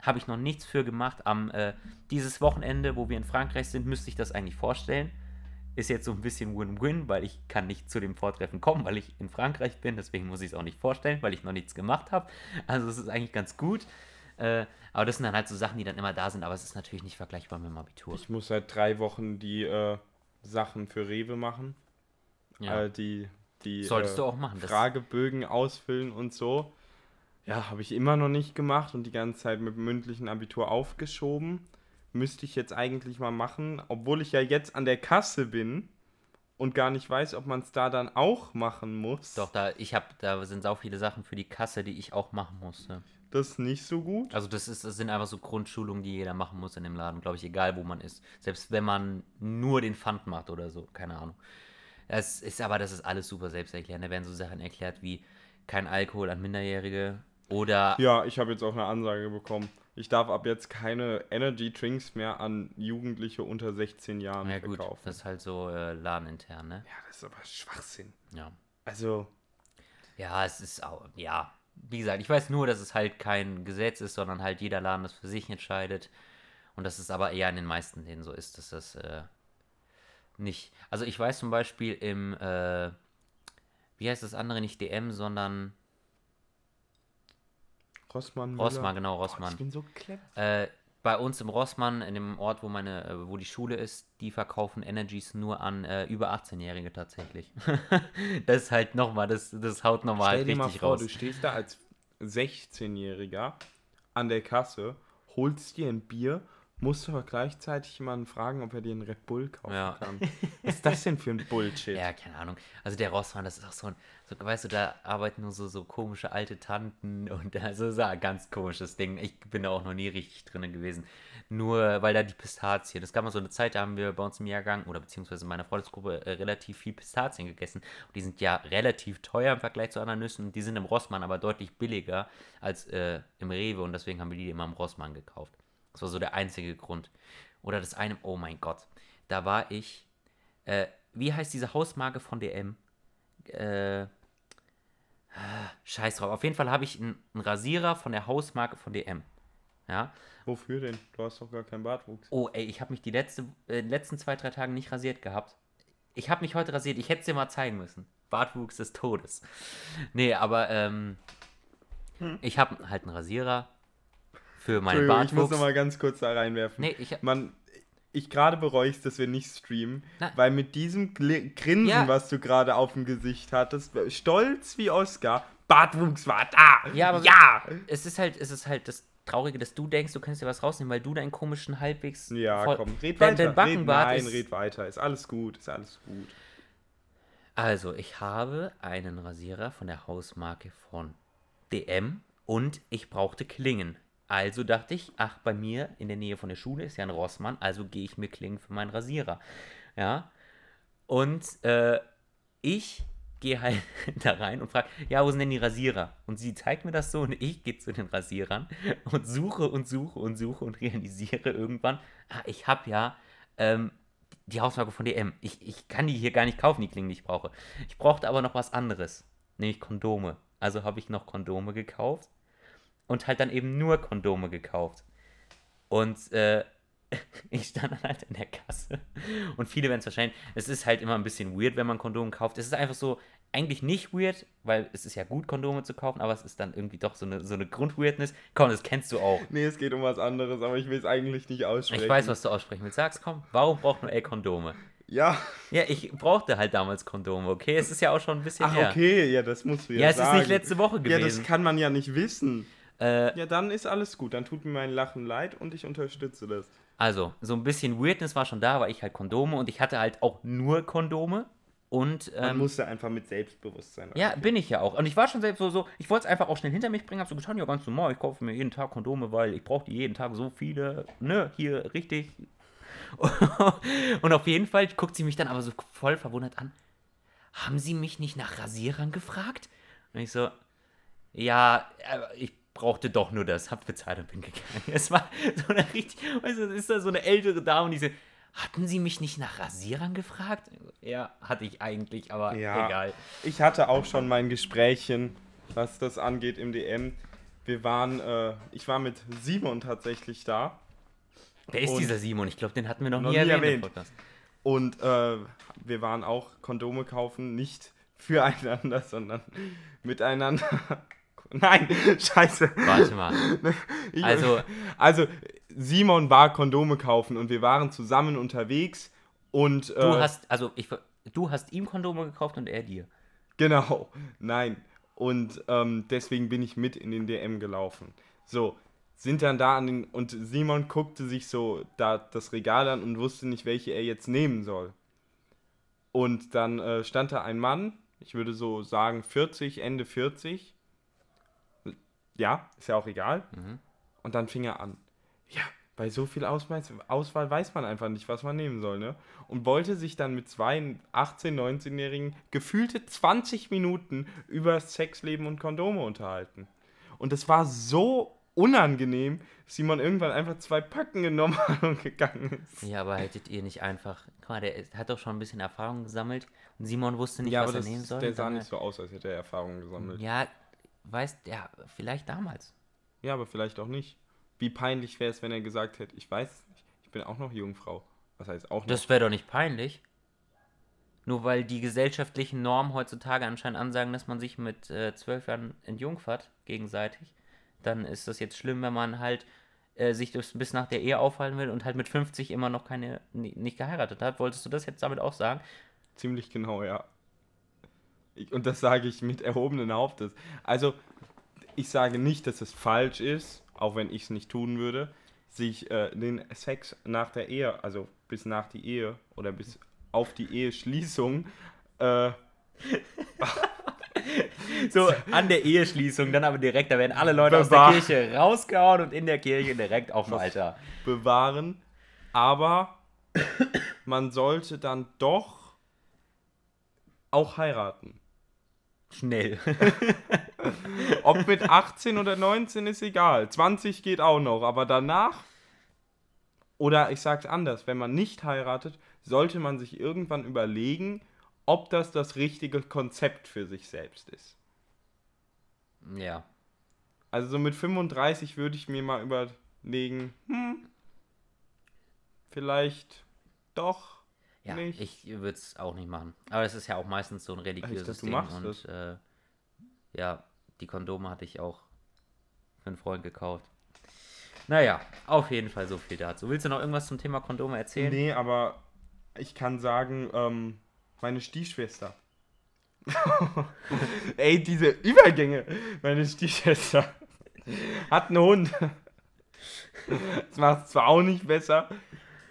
Habe ich noch nichts für gemacht. Am äh, dieses Wochenende, wo wir in Frankreich sind, müsste ich das eigentlich vorstellen. Ist jetzt so ein bisschen Win-Win, weil ich kann nicht zu dem Vortreffen kommen, weil ich in Frankreich bin. Deswegen muss ich es auch nicht vorstellen, weil ich noch nichts gemacht habe. Also es ist eigentlich ganz gut. Äh, aber das sind dann halt so Sachen, die dann immer da sind. Aber es ist natürlich nicht vergleichbar mit dem Abitur. Ich muss seit drei Wochen die äh, Sachen für Rewe machen. Ja. Äh, die die Solltest äh, du auch machen. Fragebögen ausfüllen und so. Ja, habe ich immer noch nicht gemacht und die ganze Zeit mit dem mündlichen Abitur aufgeschoben. Müsste ich jetzt eigentlich mal machen, obwohl ich ja jetzt an der Kasse bin und gar nicht weiß, ob man es da dann auch machen muss. Doch, da, ich habe, da sind sau viele Sachen für die Kasse, die ich auch machen musste. Das ist nicht so gut. Also das ist, das sind einfach so Grundschulungen, die jeder machen muss in dem Laden, glaube ich, egal wo man ist. Selbst wenn man nur den Pfand macht oder so, keine Ahnung. Das ist aber, das ist alles super selbsterklärend. Da werden so Sachen erklärt wie kein Alkohol an Minderjährige oder Ja, ich habe jetzt auch eine Ansage bekommen. Ich darf ab jetzt keine Energy Drinks mehr an Jugendliche unter 16 Jahren ja gut, verkaufen. das ist halt so äh, ladenintern, ne? ja, das ist aber Schwachsinn. Ja. Also, Ja, es ist auch, ja, wie gesagt, ich weiß nur, dass es halt kein Gesetz ist, sondern halt jeder Laden das für sich entscheidet. Und dass es aber eher in den meisten Läden so ist, dass das äh, nicht. Also ich weiß zum Beispiel im, äh, wie heißt das andere, nicht DM, sondern Rossmann. Müller. Rossmann, genau, Rossmann. ich bin so clever. Äh, bei uns im Rossmann, in dem Ort, wo meine, äh, wo die Schule ist, die verkaufen Energies nur an äh, über 18-Jährige tatsächlich. das ist halt nochmal, das, das haut nochmal halt dir mal richtig vor, raus. du stehst da als 16-Jähriger an der Kasse, holst dir ein Bier, musst aber gleichzeitig jemanden fragen, ob er dir einen Red Bull kaufen Ja. kann. Was ist das denn für ein Bullshit? Ja, keine Ahnung. Also der Rossmann, das ist auch so ein, so, weißt du, da arbeiten nur so, so komische alte Tanten und also so ein ganz komisches Ding. Ich bin da auch noch nie richtig drin gewesen. Nur weil da die Pistazien, das gab mal so eine Zeit, da haben wir bei uns im Jahrgang oder beziehungsweise in meiner Freundesgruppe äh, relativ viel Pistazien gegessen. Und die sind ja relativ teuer im Vergleich zu anderen Nüssen. Die sind im Rossmann aber deutlich billiger als äh, im Rewe und deswegen haben wir die immer im Rossmann gekauft. Das war so der einzige Grund. Oder das eine, oh mein Gott, da war ich, äh, wie heißt diese Hausmarke von DM? Äh, scheiß drauf. Auf jeden Fall habe ich einen, einen Rasierer von der Hausmarke von DM. Ja. Wofür denn? Du hast doch gar keinen Bartwuchs. Oh, ey, ich habe mich die letzte, äh, letzten zwei, drei Tage nicht rasiert gehabt. Ich habe mich heute rasiert. Ich hätte es dir mal zeigen müssen. Bartwuchs des Todes. Nee, aber ähm, ich habe halt einen Rasierer für meinen Entschuldigung, ich muss Bartwuchs. noch mal ganz kurz da reinwerfen. Nee, ich Man, ich gerade bereue es, dass wir nicht streamen, Na- weil mit diesem Gli- Grinsen, Ja. was du gerade auf dem Gesicht hattest, stolz wie Oscar, Bartwuchs war da. Ja, aber ja. es ist halt, es ist halt das Traurige, dass du denkst, du kannst dir was rausnehmen, weil du deinen komischen halbwegs Ja, voll- komm, red dein, weiter. dein Backenbart red, nein, ist, red weiter. Ist alles gut, ist alles gut. Also, ich habe einen Rasierer von der Hausmarke von DM und ich brauchte Klingen. Also dachte ich, ach, bei mir in der Nähe von der Schule ist ja ein Rossmann, also gehe ich mir Klingen für meinen Rasierer. Ja. Und äh, ich gehe halt da rein und frage, ja, wo sind denn die Rasierer? Und sie zeigt mir das so und ich gehe zu den Rasierern und suche und suche und suche und realisiere irgendwann, ah, ich habe ja ähm, die Hausmarke von DM. Ich, ich kann die hier gar nicht kaufen, die Klingen, die ich brauche. Ich brauchte aber noch was anderes, nämlich Kondome. Also habe ich noch Kondome gekauft und halt dann eben nur Kondome gekauft. Und äh, ich stand dann halt in der Kasse und viele werden es wahrscheinlich, es ist halt immer ein bisschen weird, wenn man Kondome kauft. Es ist einfach so, eigentlich nicht weird, weil es ist ja gut, Kondome zu kaufen, aber es ist dann irgendwie doch so eine, so eine Grundweirdness. Komm, das kennst du auch. Nee, es geht um was anderes, aber ich will es eigentlich nicht aussprechen. Ich weiß, was du aussprechen willst. Sag's, komm, warum braucht man ey Kondome? Ja, Ja, ich brauchte halt damals Kondome, okay? Es ist ja auch schon ein bisschen ach her. okay, ja, das musst du ja, Ja, es sagen. ist nicht letzte Woche Ja, das gewesen. kann man ja nicht wissen. Äh, Ja, dann ist alles gut. Dann tut mir mein Lachen leid und ich unterstütze das. also, so ein bisschen Weirdness war schon da, weil ich halt Kondome und ich hatte halt auch nur Kondome. Und Man ähm, musste einfach mit Selbstbewusstsein ja, bin ich ja auch. Und ich war schon selbst so, so ich wollte es einfach auch schnell hinter mich bringen, hab so getan, ja, ganz normal, ich kaufe mir jeden Tag Kondome, weil ich brauche die jeden Tag so viele, ne, hier richtig. und auf jeden Fall guckt sie mich dann aber so voll verwundert an. Haben Sie mich nicht nach Rasierern gefragt? Und ich so, ja, aber ich brauchte doch nur das, hab bezahlt und bin gegangen. Es war so eine richtig, weißt du, ist da so eine ältere Dame und die so, hatten Sie mich nicht nach Rasierern gefragt? Ja, hatte ich eigentlich, aber Ja. egal. Ich hatte auch schon mein Gesprächchen, was das angeht im DM. Wir waren, äh, ich war mit Simon tatsächlich da Wer ist dieser Simon? Ich glaube, den hatten wir noch, Noch nie nie erwähnt, erwähnt. Und äh, wir waren auch Kondome kaufen, nicht füreinander, sondern miteinander. Nein, scheiße. Warte mal. Also- also Simon war Kondome kaufen und wir waren zusammen unterwegs und Du äh, hast, also ich, du hast ihm Kondome gekauft und er dir. Genau, nein. Und ähm, deswegen bin ich mit in den DM gelaufen. So, sind dann da an den. Und Simon guckte sich so da das Regal an und wusste nicht, welche er jetzt nehmen soll. Und dann äh, stand da ein Mann, ich würde so sagen 40, Ende 40. Ja, ist ja auch egal. Und dann fing er an. Ja, bei so viel Auswahl, Auswahl weiß man einfach nicht, was man nehmen soll, ne? Und wollte sich dann mit zwei 18-, 19-Jährigen gefühlte 20 Minuten über Sexleben und Kondome unterhalten. Und es war so unangenehm, dass Simon irgendwann einfach zwei Packen genommen hat und gegangen ist. Ja, aber hättet ihr nicht einfach. Guck mal, der hat doch schon ein bisschen Erfahrung gesammelt und Simon wusste nicht, ja, was aber er das, nehmen soll. der sah nicht so aus, als hätte er Erfahrung gesammelt. Ja, weißt ja, vielleicht damals. Ja, aber vielleicht auch nicht. Wie peinlich wäre es, wenn er gesagt hätte, ich weiß es nicht, ich bin auch noch Jungfrau. Was heißt auch noch? Das wäre doch nicht peinlich. Nur weil die gesellschaftlichen Normen heutzutage anscheinend ansagen, dass man sich mit äh, zwölf Jahren entjungfert, gegenseitig, dann ist das jetzt schlimm, wenn man halt äh, sich das bis nach der Ehe aufhalten will und halt mit 50 immer noch keine, ni- nicht geheiratet hat. Wolltest du das jetzt damit auch sagen? Ziemlich genau, ja. Und das sage ich mit erhobenen Hauptes. Also, ich sage nicht, dass es falsch ist, auch wenn ich es nicht tun würde, sich äh, den Sex nach der Ehe, also bis nach die Ehe oder bis auf die Eheschließung, äh, So an der Eheschließung, dann aber direkt, da werden alle Leute Bewahr- aus der Kirche rausgehauen und in der Kirche direkt auf dem Alter. bewahren. Aber man sollte dann doch auch heiraten. Schnell. Ob mit 18 oder 19 ist egal. 20 geht auch noch, aber danach. Oder ich sag's anders, wenn man nicht heiratet, sollte man sich irgendwann überlegen, ob das das richtige Konzept für sich selbst ist. ja. Also so mit 35 würde ich mir mal überlegen, hm, vielleicht doch Ja, nicht. ich würde es auch nicht machen. Aber es ist ja auch meistens so ein religiöses dachte, du Ding. und äh, ja, die Kondome hatte ich auch für einen Freund gekauft. Naja, auf jeden Fall so viel dazu. Willst du noch irgendwas zum Thema Kondome erzählen? Nee, aber ich kann sagen, ähm, meine Stiefschwester. Ey, diese Übergänge. Meine Stiefschwester hat einen Hund. Das macht es zwar auch nicht besser.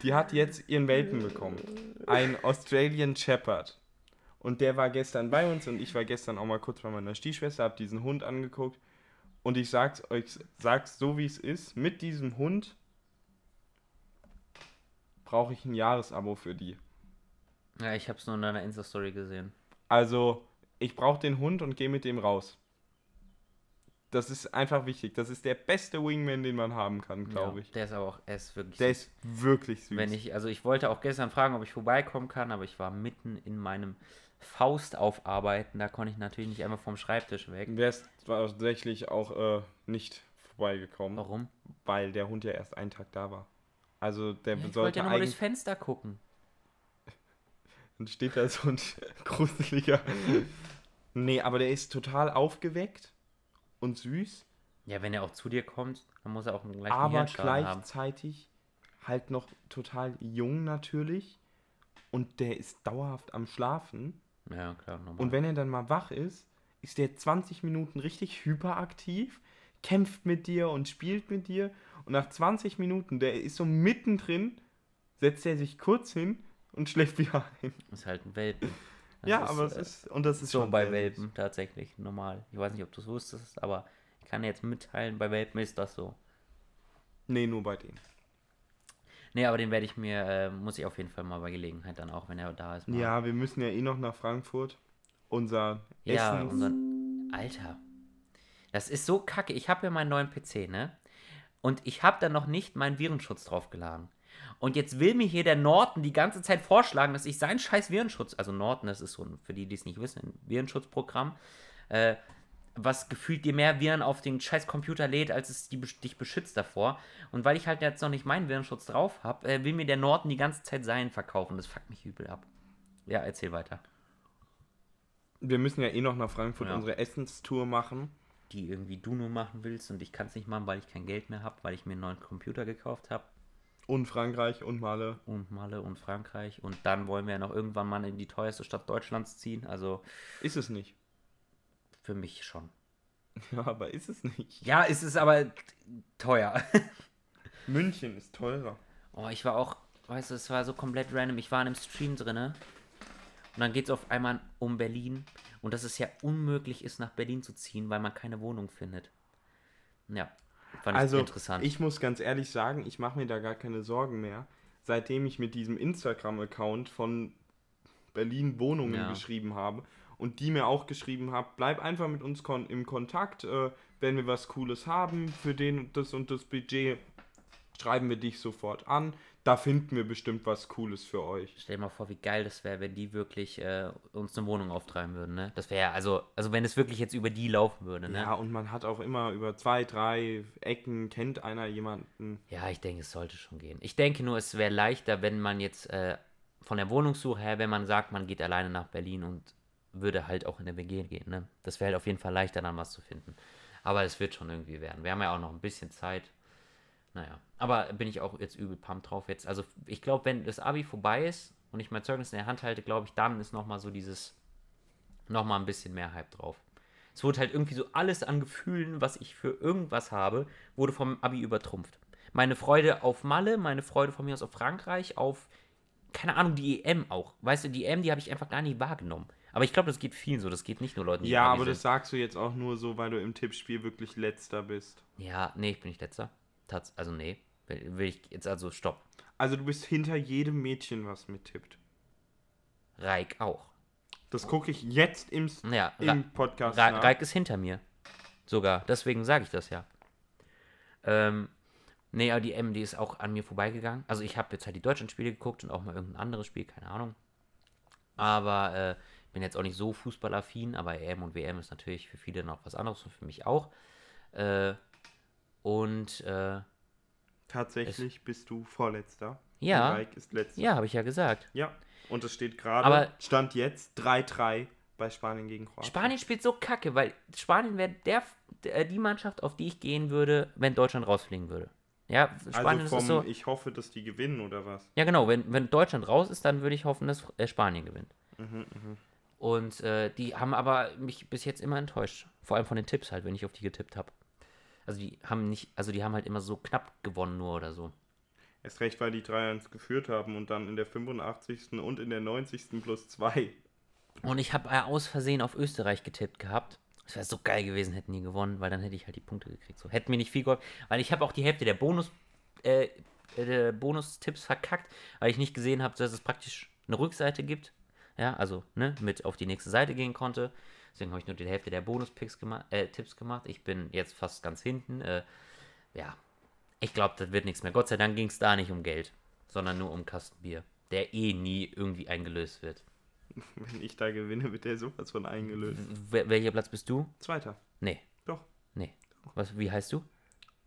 Die hat jetzt ihren Welpen bekommen. Ein Australian Shepherd. Und der war gestern bei uns und ich war gestern auch mal kurz bei meiner Stiefschwester, hab diesen Hund angeguckt. Und ich sag's euch, sag's so wie es ist, mit diesem Hund brauche ich ein Jahresabo für die. Ja, ich habe es nur in deiner Insta-Story gesehen. Also, ich brauche den Hund und gehe mit dem raus. Das ist einfach wichtig. Das ist der beste Wingman, den man haben kann, glaube ja, ich. Der ist aber auch, er ist wirklich Der süß. ist wirklich süß. Wenn ich, also ich wollte auch gestern fragen, ob ich vorbeikommen kann, aber ich war mitten in meinem Faust aufarbeiten. Da konnte ich natürlich nicht einmal vom Schreibtisch weg. wärst tatsächlich auch äh, nicht vorbeigekommen, Warum? weil der Hund ja erst einen Tag da war. Also der Ja, ich wollte sollte ja nur mal durchs. Fenster gucken. Dann steht da so ein gruseliger. nee, aber der ist total aufgeweckt und süß, Ja, wenn er auch zu dir kommt, dann muss er auch einen gleichen aber Hirnschaden haben. gleichzeitig halt noch total jung natürlich. Und der ist dauerhaft am Schlafen. Ja, klar, normal. Und wenn er dann mal wach ist, ist der 20 Minuten richtig hyperaktiv, kämpft mit dir und spielt mit dir. Und nach 20 Minuten, der ist so mittendrin, setzt er sich kurz hin und schläft wieder ein. ist halt ein Welpen. Ja, ist, aber es äh, ist, und das ist so schon bei Welpen tatsächlich normal. Ich weiß nicht, ob du es wusstest, aber ich kann jetzt mitteilen, bei Welpen ist das so. Nee, nur bei denen. Nee, aber den werde ich mir, äh, muss ich auf jeden Fall mal bei Gelegenheit dann auch, wenn er da ist. mal- Ja, wir müssen ja eh noch nach Frankfurt. Unser Ja, Essen. unseren. Alter. Das ist so kacke. Ich habe ja meinen neuen PC, ne? Und ich habe da noch nicht meinen Virenschutz draufgeladen. Und jetzt will mir hier der Norton die ganze Zeit vorschlagen, dass ich seinen scheiß Virenschutz, also Norton, das ist so ein, für die, die es nicht wissen, ein Virenschutzprogramm, äh, was gefühlt dir mehr Viren auf den scheiß Computer lädt, als es die, dich beschützt davor. Und weil ich halt jetzt noch nicht meinen Virenschutz drauf habe, äh, will mir der Norton die ganze Zeit seinen verkaufen. Das fuckt mich übel ab. Ja, erzähl weiter. wir müssen ja eh noch nach Frankfurt Ja. unsere Essenstour machen. die irgendwie du nur machen willst und ich kann es nicht machen, weil ich kein Geld mehr habe, weil ich mir einen neuen Computer gekauft habe Und Frankreich und Male. und Malle und Frankreich und dann wollen wir ja noch irgendwann mal in die teuerste Stadt Deutschlands ziehen, also Ist es nicht. für mich schon. Ja, aber ist es nicht. Ja, es ist aber teuer. München ist teurer. Oh, ich war auch, weißt du, es war so komplett random. Ich war in einem Stream drinne und dann geht es auf einmal um Berlin und dass es ja unmöglich ist, nach Berlin zu ziehen, weil man keine Wohnung findet. Ja, Fand Also, interessant. ich muss ganz ehrlich sagen, ich mache mir da gar keine Sorgen mehr, seitdem ich mit diesem Instagram-Account von Berlin Wohnungen Ja. geschrieben habe und die mir auch geschrieben haben, bleib einfach mit uns kon im Kontakt, äh, wenn wir was Cooles haben für den und das und das Budget, schreiben wir dich sofort an. Da finden wir bestimmt was Cooles für euch. Stell dir mal vor, wie geil das wäre, wenn die wirklich äh, uns eine Wohnung auftreiben würden, ne? Das wäre ja, also, also wenn es wirklich jetzt über die laufen würde, ne? Ja, und man hat auch immer über zwei, drei Ecken, kennt einer jemanden. Ja, ich denke, es sollte schon gehen. Ich denke nur, es wäre leichter, wenn man jetzt äh, von der Wohnungssuche her, wenn man sagt, man geht alleine nach Berlin und würde halt auch in der WG gehen. Ne? Das wäre halt auf jeden Fall leichter, dann was zu finden. Aber es wird schon irgendwie werden. Wir haben ja auch noch ein bisschen Zeit. Naja, aber bin ich auch jetzt übel pumped drauf jetzt. Also ich glaube, wenn das Abi vorbei ist und ich mein Zeugnis in der Hand halte, glaube ich, dann ist nochmal so dieses, nochmal ein bisschen mehr Hype drauf. Es wurde halt irgendwie so alles an Gefühlen, was ich für irgendwas habe, wurde vom Abi übertrumpft. Meine Freude auf Malle, meine Freude von mir aus auf Frankreich, auf, keine Ahnung, die EM auch. Weißt du, die EM, die habe ich einfach gar nicht wahrgenommen. Aber ich glaube, das geht vielen so. Das geht nicht nur Leuten, die Ja, aber das sind. sagst du jetzt auch nur so, weil du im Tippspiel wirklich letzter bist. Ja, nee, ich bin nicht letzter. Tats also nee. Will, ich jetzt also stopp. Also du bist hinter jedem Mädchen, was mittippt. Reik auch. Das gucke ich jetzt im, Ja, im Podcast Ra nach. Reik ist hinter mir. Sogar. Deswegen sage ich das ja. Ähm, nee, aber die M, die ist auch an mir vorbeigegangen. Also ich habe jetzt halt die Deutschlandspiele geguckt und auch mal irgendein anderes Spiel, keine Ahnung. Aber äh, bin jetzt auch nicht so fußballaffin, aber EM und WM ist natürlich für viele noch was anderes und für mich auch. Äh, und äh, Tatsächlich bist du Vorletzter. Ja. Reik ist letzter. ja, habe ich ja gesagt. Ja. Und es steht gerade, Aber- Stand jetzt 3-3 bei Spanien gegen Kroatien. Spanien spielt so kacke, weil Spanien wäre der, der, die Mannschaft, auf die ich gehen würde, wenn Deutschland rausfliegen würde. Ja, Spanien also ist vom, so. ich hoffe, dass die gewinnen oder was? Ja, genau. Wenn, wenn Deutschland raus ist, dann würde ich hoffen, dass äh, Spanien gewinnt. Mhm, Und äh, die haben aber mich bis jetzt immer enttäuscht. Vor allem von den Tipps halt, wenn ich auf die getippt habe. Also die haben nicht, also die haben halt immer so knapp gewonnen nur oder so. Erst recht, weil die 3-1 geführt haben und dann in der 85. und in der 90. plus 2. Und ich habe äh, aus Versehen auf Österreich getippt gehabt. Das wäre so geil gewesen, hätten die gewonnen, weil dann hätte ich halt die Punkte gekriegt. So hätten mir nicht viel geholfen, weil ich habe auch die Hälfte der Bonus äh, der Bonustipps verkackt, weil ich nicht gesehen habe, dass es praktisch eine Rückseite gibt. Ja, also ne, mit auf die nächste Seite gehen konnte. Deswegen habe ich nur die Hälfte der Bonus-Picks gema äh, Tipps gemacht. Ich bin jetzt fast ganz hinten. Äh, ja, ich glaube, das wird nichts mehr. Gott sei Dank ging es da nicht um Geld, sondern nur um Kastenbier, der eh nie irgendwie eingelöst wird. Wenn ich da gewinne, wird der sowas von eingelöst. Wel welcher Platz bist du? Zweiter. Nee, Doch. nee. Was, wie heißt du?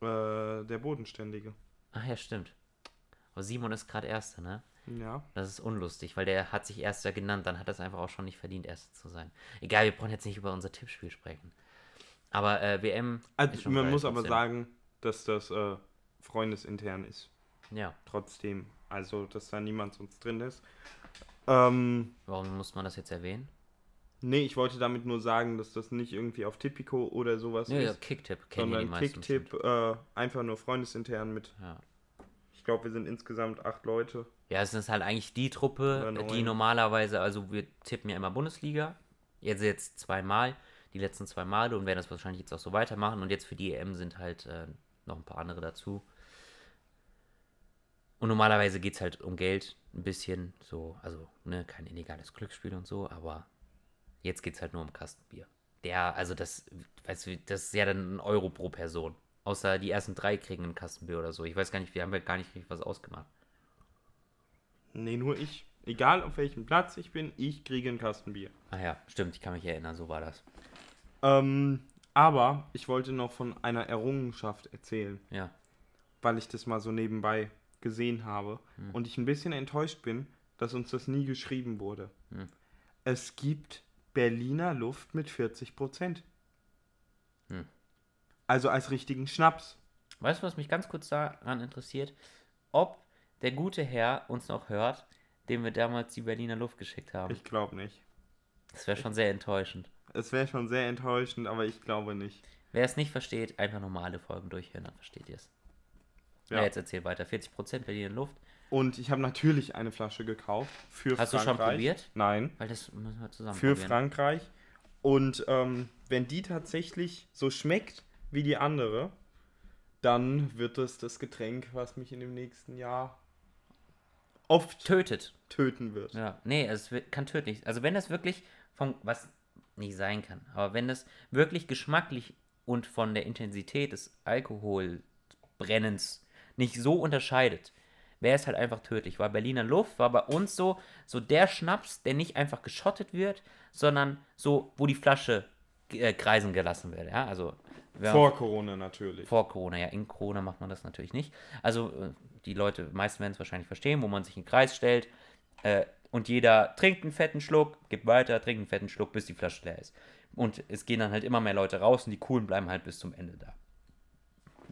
Äh, der Bodenständige. Ach ja, stimmt. Aber Simon ist gerade Erster, ne? Ja. Das ist unlustig, weil der hat sich Erster genannt, dann hat er es einfach auch schon nicht verdient, Erster zu sein. Egal, wir brauchen jetzt nicht über unser Tippspiel sprechen. Aber äh, WM. Also man geil muss aber sagen, dass das äh, freundesintern ist. Ja, Trotzdem. Also, dass da niemand sonst drin ist. Ähm, warum muss man das jetzt erwähnen? nee, ich wollte damit nur sagen, dass das nicht irgendwie auf Tipico oder sowas ja ist, kennen ja die sondern meisten. Kicktipp äh, einfach nur freundesintern mit, Ja. ich glaube, wir sind insgesamt acht Leute. Ja, es ist halt eigentlich die Truppe, die normalerweise, also wir tippen ja immer Bundesliga. Jetzt jetzt zweimal, die letzten zwei Male und werden das wahrscheinlich jetzt auch so weitermachen. Und jetzt für die EM sind halt äh, noch ein paar andere dazu. Und normalerweise geht es halt um Geld ein bisschen, so, also ne, kein illegales Glücksspiel und so, aber jetzt geht es halt nur um Kastenbier. Der, also das, weißt du, das ist ja dann ein Euro pro Person. Außer die ersten drei kriegen ein Kastenbier oder so. Ich weiß gar nicht, wir haben ja gar nicht richtig was ausgemacht. Nee, nur ich. Egal auf welchem Platz ich bin, ich kriege ein Kastenbier. Ah ja, stimmt, ich kann mich erinnern, so war das. Ähm, aber ich wollte noch von einer Errungenschaft erzählen, Ja. weil ich das mal so nebenbei gesehen habe Hm. und ich ein bisschen enttäuscht bin, dass uns das nie geschrieben wurde. Hm. Es gibt Berliner Luft mit 40 Prozent. Hm. Also als richtigen Schnaps. Weißt du, was mich ganz kurz daran interessiert? Ob der gute Herr uns noch hört, dem wir damals die Berliner Luft geschickt haben. Ich glaube nicht. Das wäre schon sehr enttäuschend. Es wäre schon sehr enttäuschend, aber ich glaube nicht. Wer es nicht versteht, einfach normale Folgen durchhören, dann versteht ihr es. Ja. Ja. jetzt erzähl weiter. 40% Berliner Luft. Und ich habe natürlich eine Flasche gekauft für Hast du Frankreich. schon probiert? Nein. Weil das müssen wir zusammen für probieren. Frankreich. Und ähm, wenn die tatsächlich so schmeckt wie die andere, dann wird es das Getränk, was mich in dem nächsten Jahr oft Tötet. töten wird. Ja, nee, es wird, kann tödlich. Also wenn das wirklich von was nicht sein kann, aber wenn das wirklich geschmacklich und von der Intensität des Alkoholbrennens nicht so unterscheidet, wäre es halt einfach tödlich. Weil Berliner Luft war bei uns so, so der Schnaps, der nicht einfach geschottet wird, sondern so, wo die Flasche äh, kreisen gelassen wird. Ja, also Vor Corona natürlich. vor Corona, ja, in Corona macht man das natürlich nicht. Also äh, die Leute, meisten werden es wahrscheinlich verstehen, wo man sich in den Kreis stellt äh, und jeder trinkt einen fetten Schluck, gibt weiter, trinkt einen fetten Schluck, bis die Flasche leer ist. Und es gehen dann halt immer mehr Leute raus und die Coolen bleiben halt bis zum Ende da.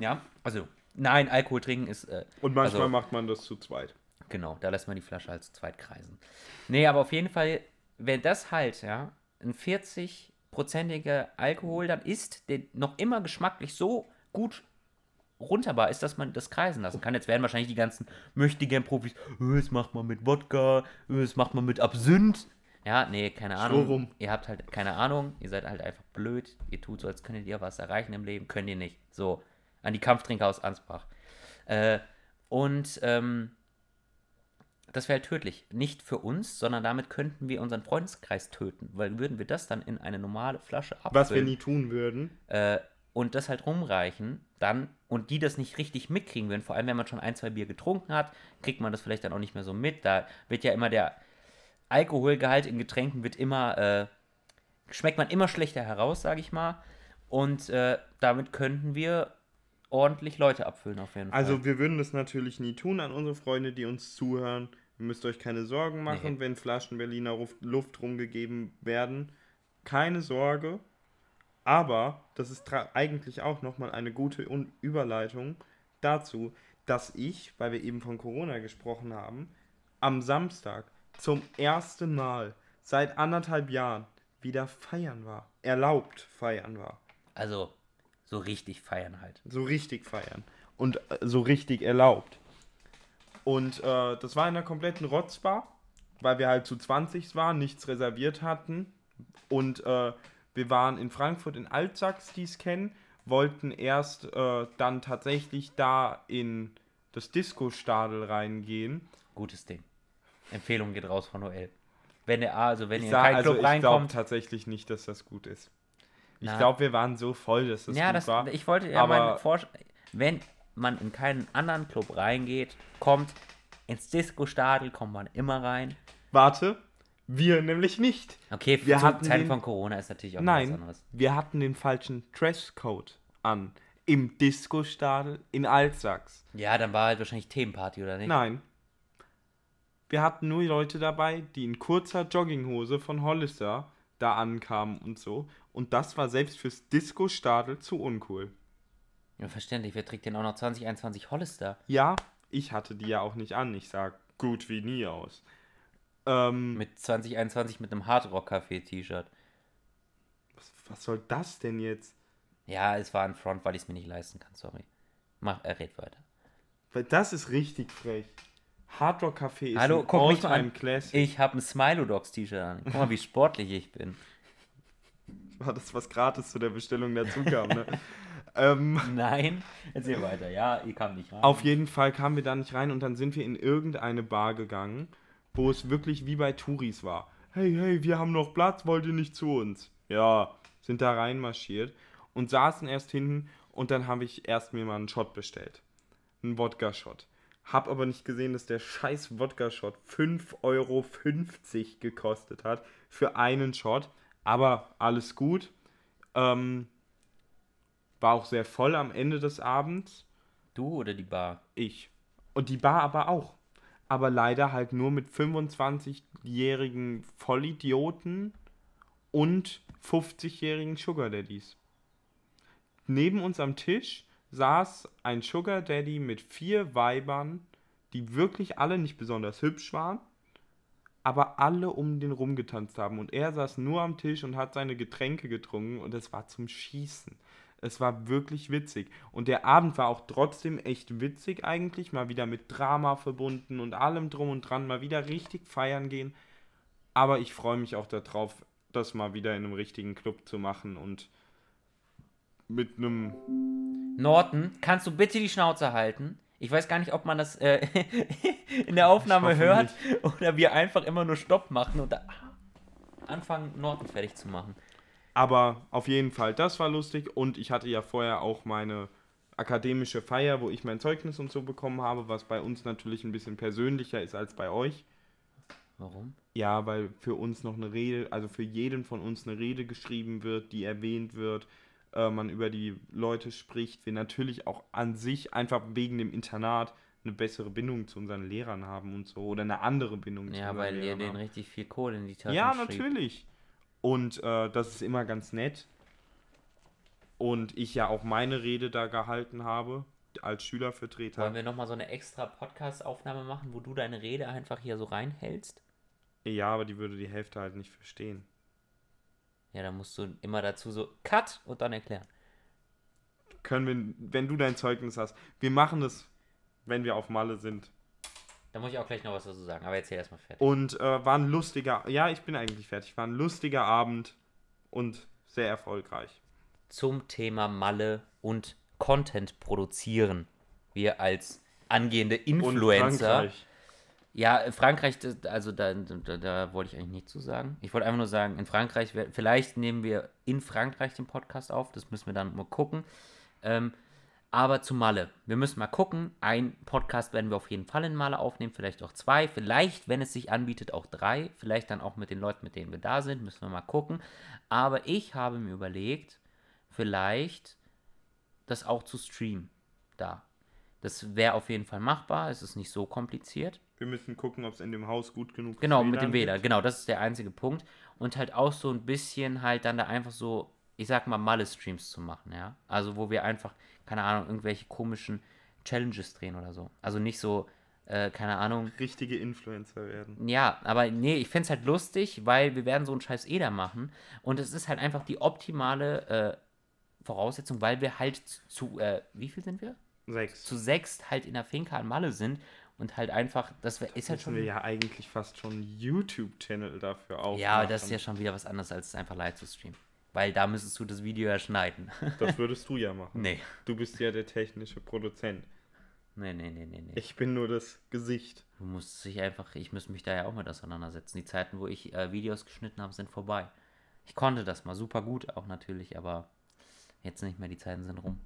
Ja, also nein, Alkohol trinken ist äh, Und manchmal also, macht man das zu zweit. Genau, da lässt man die Flasche halt zu zweit kreisen. Nee, aber auf jeden Fall, wenn das halt, ja, ein 40-prozentiger Alkohol dann ist, der noch immer geschmacklich so gut runterbar ist, dass man das kreisen lassen kann. Jetzt werden wahrscheinlich die ganzen möchtigen Profis, "Äh, das macht man mit Wodka, äh, das macht man mit Absinth. Ja, nee, keine Ahnung. rum. Ihr habt halt keine Ahnung, ihr seid halt einfach blöd. Ihr tut so, als könntet ihr was erreichen im Leben, könnt ihr nicht. So, an die Kampftrinker aus Ansbach. Äh, und ähm, das wäre halt tödlich. Nicht für uns, sondern damit könnten wir unseren Freundeskreis töten. Weil würden wir das dann in eine normale Flasche abfüllen Was wir nie tun würden. äh, und das halt rumreichen, dann und die das nicht richtig mitkriegen würden, vor allem wenn man schon ein, zwei Bier getrunken hat, kriegt man das vielleicht dann auch nicht mehr so mit. Da wird ja immer der Alkoholgehalt in Getränken wird immer, äh, schmeckt man immer schlechter heraus, sage ich mal. Und äh, damit könnten wir ordentlich Leute abfüllen auf jeden Fall. Also wir würden das natürlich nie tun an unsere Freunde, die uns zuhören. Ihr müsst euch keine Sorgen machen, Nee. wenn Flaschen Berliner Luft, rumgegeben werden. Keine Sorge. Aber das ist eigentlich auch nochmal eine gute Un Überleitung dazu, dass ich, weil wir eben von Corona gesprochen haben, am Samstag zum ersten Mal seit anderthalb Jahren wieder feiern war. Erlaubt feiern war. also so richtig feiern halt. So richtig feiern. Und äh, so richtig erlaubt. Und äh, das war in einer kompletten Rotzbar, weil wir halt zu 20 waren, nichts reserviert hatten. Und äh, wir waren in Frankfurt in Altsachs, die es kennen, wollten erst äh, dann tatsächlich da in das Disco-Stadel reingehen. Gutes Ding. Empfehlung geht raus von Noel. Wenn der also wenn Ich, ihr in sag, keinen also Club ich glaube reinkommt, tatsächlich nicht, dass das gut ist. Ich Na. glaube, wir waren so voll, dass das ja, das, war. ich wollte ja aber- mal vorsch- wenn man in keinen anderen Club reingeht, kommt ins Disco-Stadel, kommt man immer rein. Warte, wir nämlich nicht. Okay, Wir hatten Zeiten den- von Corona ist natürlich auch was Nein, anderes. wir hatten den falschen Dresscode an. Im Disco-Stadel in Altsachs. Ja, dann war halt wahrscheinlich Themenparty, oder nicht? Nein. Wir hatten nur Leute dabei, die in kurzer Jogginghose von Hollister da ankamen und so. Und das war selbst fürs Disco-Stadel zu uncool. Ja, verständlich, wer trägt denn auch noch 2021 Hollister? Ja, ich hatte die ja auch nicht an. Ich sah gut wie nie aus. Ähm, Mit 2021 mit einem Hardrock-Café-T-Shirt. was, was soll das denn jetzt? Ja, es war ein Front, weil ich es mir nicht leisten kann, sorry. Mach, er red weiter. Weil das ist richtig frech. Hard Rock Café ist Hallo, ein guck mich an. Classic. Ich habe ein Smilo-Dogs-T-Shirt an. Guck mal, wie sportlich ich bin. War das, was gratis zu der Bestellung dazu kam, ne? ähm, Nein, erzähl weiter. Ja, ihr kam nicht rein. auf jeden Fall kamen wir da nicht rein und dann sind wir in irgendeine Bar gegangen, wo es wirklich wie bei Touris war. Hey, hey, wir haben noch Platz, wollt ihr nicht zu uns? Ja, sind da reinmarschiert und saßen erst hinten und dann habe ich erst mir mal einen Shot bestellt. Einen Wodka-Shot. Hab aber nicht gesehen, dass der scheiß Wodka-Shot 5,50 Euro gekostet hat für einen Shot. Aber alles gut. Ähm, war auch sehr voll am Ende des Abends. Du oder die Bar? Ich. Und die Bar aber auch. Aber leider halt nur mit 25-jährigen Vollidioten und 50-jährigen Sugar Daddies. Neben uns am Tisch saß ein Sugar Daddy mit vier Weibern, die wirklich alle nicht besonders hübsch waren, aber alle um den rumgetanzt haben. Und er saß nur am Tisch und hat seine Getränke getrunken und es war zum Schießen. Es war wirklich witzig. Und der Abend war auch trotzdem echt witzig eigentlich. Mal wieder mit Drama verbunden und allem drum und dran. Mal wieder richtig feiern gehen. Aber ich freue mich auch darauf, das mal wieder in einem richtigen Club zu machen und mit einem. Norton, kannst du bitte die Schnauze halten? Ich weiß gar nicht, ob man das äh, in der Aufnahme hört oder wir einfach immer nur Stopp machen und da anfangen, Norton fertig zu machen. Aber auf jeden Fall, das war lustig und ich hatte ja vorher auch meine akademische Feier, wo ich mein Zeugnis und so bekommen habe, was bei uns natürlich ein bisschen persönlicher ist als bei euch. Warum? Ja, weil für uns noch eine Rede, also für jeden von uns eine Rede geschrieben wird, die erwähnt wird, äh, man über die Leute spricht, wir natürlich auch an sich einfach wegen dem Internat eine bessere Bindung zu unseren Lehrern haben und so oder eine andere Bindung zu Ja, unseren weil ihr Lehrern denen richtig viel Kohle in die Tasche Ja, schrieb. natürlich. Und äh, das ist immer ganz nett. Und ich ja auch meine Rede da gehalten habe als Schülervertreter. Wollen wir nochmal so eine extra Podcast-Aufnahme machen, wo du deine Rede einfach hier so reinhältst? Ja, aber die würde die Hälfte halt nicht verstehen. Ja, dann musst du immer dazu so Cut und dann erklären. Können wir, wenn du dein Zeugnis hast, wir machen das, wenn wir auf Malle sind. Da muss ich auch gleich noch was dazu sagen, aber erzähl erstmal fertig. Und äh, war ein lustiger, ja, ich bin eigentlich fertig, war ein lustiger Abend und sehr erfolgreich. Zum Thema Malle und Content produzieren. Wir als angehende Influencer. Ja, in Frankreich, also da, da, da wollte ich eigentlich nichts zu sagen. Ich wollte einfach nur sagen, in Frankreich, vielleicht nehmen wir in Frankreich den Podcast auf, das müssen wir dann mal gucken. Ähm, aber zu Malle, wir müssen mal gucken. Ein Podcast werden wir auf jeden Fall in Malle aufnehmen, vielleicht auch zwei, vielleicht, wenn es sich anbietet, auch drei. Vielleicht dann auch mit den Leuten, mit denen wir da sind, müssen wir mal gucken. Aber ich habe mir überlegt, vielleicht das auch zu streamen da. Das wäre auf jeden Fall machbar, es ist nicht so kompliziert. Wir müssen gucken, ob es in dem Haus gut genug Genau, mit dem WLAN WLAN, gibt. genau, das ist der einzige Punkt. Und halt auch so ein bisschen halt dann da einfach so, ich sag mal, Malle-Streams zu machen, ja. Also wo wir einfach, keine Ahnung, irgendwelche komischen Challenges drehen oder so. Also nicht so, äh, keine Ahnung. Richtige Influencer werden. Ja, aber nee, ich find's halt lustig, weil wir werden so einen scheiß Eder machen. Und es ist halt einfach die optimale äh, Voraussetzung, weil wir halt zu, äh, wie viel sind wir? Sechs. Zu sechst halt in der Finca an Malle sind und halt einfach, das wär, ist halt schon. wir ja eigentlich fast schon YouTube-Channel dafür aufmachen. Ja, aber das ist ja schon wieder was anderes, als es einfach live zu streamen. Weil da müsstest du das Video ja schneiden. Das würdest du ja machen. nee. Du bist ja der technische Produzent. Nee, nee, nee, nee, nee. Ich bin nur das Gesicht. Du musst dich einfach, ich müsste mich da ja auch mit auseinandersetzen. Die Zeiten, wo ich äh, Videos geschnitten habe, sind vorbei. Ich konnte das mal super gut auch natürlich, aber jetzt nicht mehr, die Zeiten sind rum.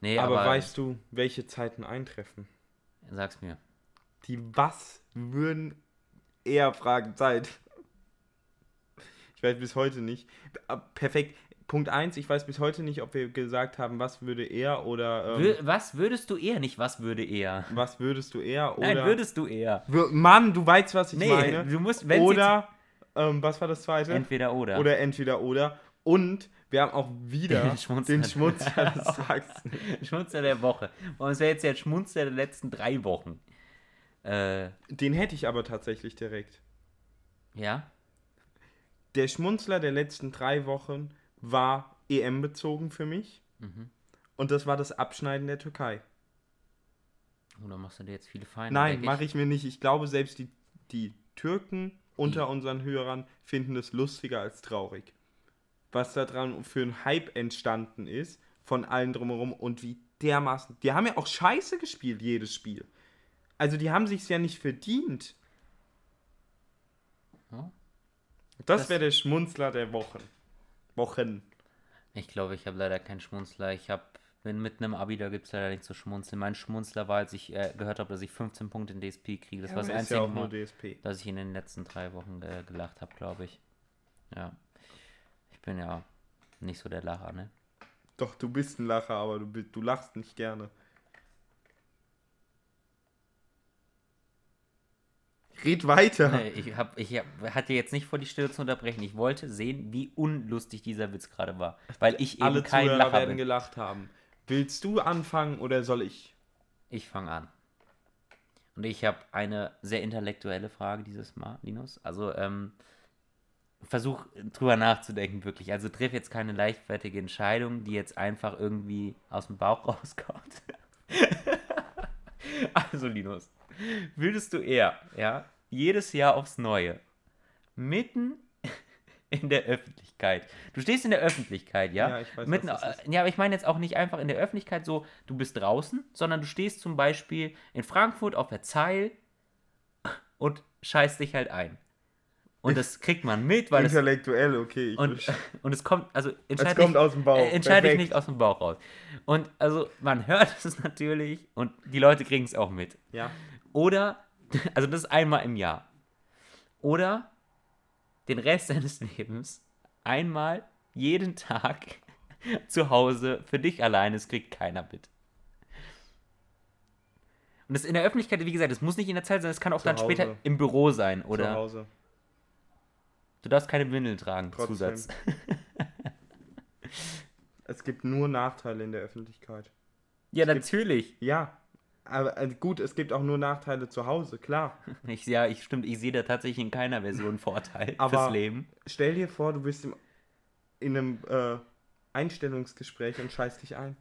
Nee, aber, aber, weißt du, welche Zeiten eintreffen? sag's mir. Die was würden eher fragen Zeit. Ich weiß bis heute nicht. Ah, Perfekt. Punkt 1, ich weiß bis heute nicht, ob wir gesagt haben, was würde er oder ähm, was würdest du eher? Nicht, was würde er? was würdest du eher oder Nein, würdest du eher. Mann, du weißt, was ich Nee, meine. du musst, wenn Oder ähm, was war das zweite? entweder oder. Oder entweder oder. Und wir haben auch wieder Den Schmunzler. den Schmunzler des Tages. Schmunzler der Woche. Und es wäre jetzt der Schmunzler der letzten drei Wochen. Äh, Den hätte ich aber tatsächlich direkt. ja? Der Schmunzler der letzten drei Wochen war EM-bezogen für mich. Mhm. Und das war das Abschneiden der Türkei. Oh, da machst du dir jetzt viele Feinde. Nein, mache ich mir nicht. Ich glaube, selbst die, die Türken unter unseren Hörern finden es lustiger als traurig. Was da dran für ein Hype entstanden ist, von allen drumherum und wie dermaßen. Die haben ja auch scheiße gespielt, jedes Spiel. Also die haben sich's ja nicht verdient. Ja. Das, Das- wäre der Schmunzler der Wochen. Wochen. Ich glaube, ich habe leider keinen Schmunzler. Ich habe, bin mitten im Abi, da gibt es leider nichts zu schmunzeln. Mein Schmunzler war, als ich äh, gehört habe, dass ich 15 Punkte in DSP kriege. Das Ja, war das einzige ja Mal, DSP. dass ich in den letzten drei Wochen äh, gelacht habe, glaube ich. Ja. Ich bin ja nicht so der Lacher, ne? Doch, du bist ein Lacher, aber du, du lachst nicht gerne. Red weiter. Nee, ich, hab, ich hab, hatte jetzt nicht vor, die Stille zu unterbrechen. Ich wollte sehen, wie unlustig dieser Witz gerade war. Weil ich eben Alle kein Zuhörer Lacher werden bin. gelacht haben. Willst du anfangen oder soll ich? Ich fange an. Und ich habe eine sehr intellektuelle Frage dieses Mal, Linus. Also, ähm, versuch drüber nachzudenken, wirklich. Also triff jetzt keine leichtfertige Entscheidung, die jetzt einfach irgendwie aus dem Bauch rauskommt. also, Linus, würdest du eher, ja, jedes Jahr aufs Neue, mitten in der Öffentlichkeit. Du stehst in der Öffentlichkeit, ja? Ja, ich weiß, Mitten, ja, aber ich meine jetzt auch nicht einfach in der Öffentlichkeit so, du bist draußen, sondern du stehst zum Beispiel in Frankfurt auf der Zeil und scheißt dich halt ein. Und das kriegt man mit, weil es Intellektuell, okay. Ich und, und es kommt, also es entscheid kommt dich, aus dem Bauch. äh, entscheid dich Perfekt. nicht aus dem Bauch raus. Und also man hört es natürlich und die Leute kriegen es auch mit. Ja. Oder, also das ist einmal im Jahr. Oder den Rest deines Lebens einmal jeden Tag zu Hause für dich alleine, es kriegt keiner mit. Und das in der Öffentlichkeit, wie gesagt, es muss nicht in der Zeit sein, es kann auch Zu dann später Hause. im Büro sein. Zu Oder Hause. Du darfst keine Windeln tragen, Trotzdem. Zusatz. Es gibt nur Nachteile in der Öffentlichkeit. Ja, gibt- natürlich. Ja. Aber äh, gut, es gibt auch nur Nachteile zu Hause, klar. Ich, ja, ich stimmt, ich sehe da tatsächlich in keiner Version Vorteil Aber- fürs Leben. Stell dir vor, du bist im, in einem äh, Einstellungsgespräch und scheißt dich ein.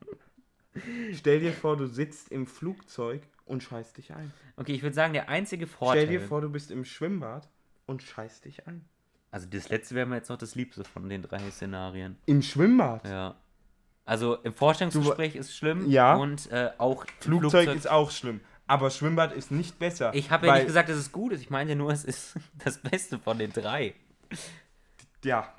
Stell dir vor, du sitzt im Flugzeug und scheißt dich ein. Okay, ich würde sagen, der einzige Vorteil. Stell dir vor, du bist im Schwimmbad und scheißt dich ein. Also das letzte wäre mir jetzt noch das Liebste von den drei Szenarien. Im Schwimmbad? Ja. Also im Vorstellungsgespräch ist schlimm Ja. und äh, auch im Flugzeug, ist auch schlimm. Aber Schwimmbad ist nicht besser. Ich habe ja nicht gesagt, dass es gut ist. Ich meinte nur, es ist das Beste von den drei. Ja.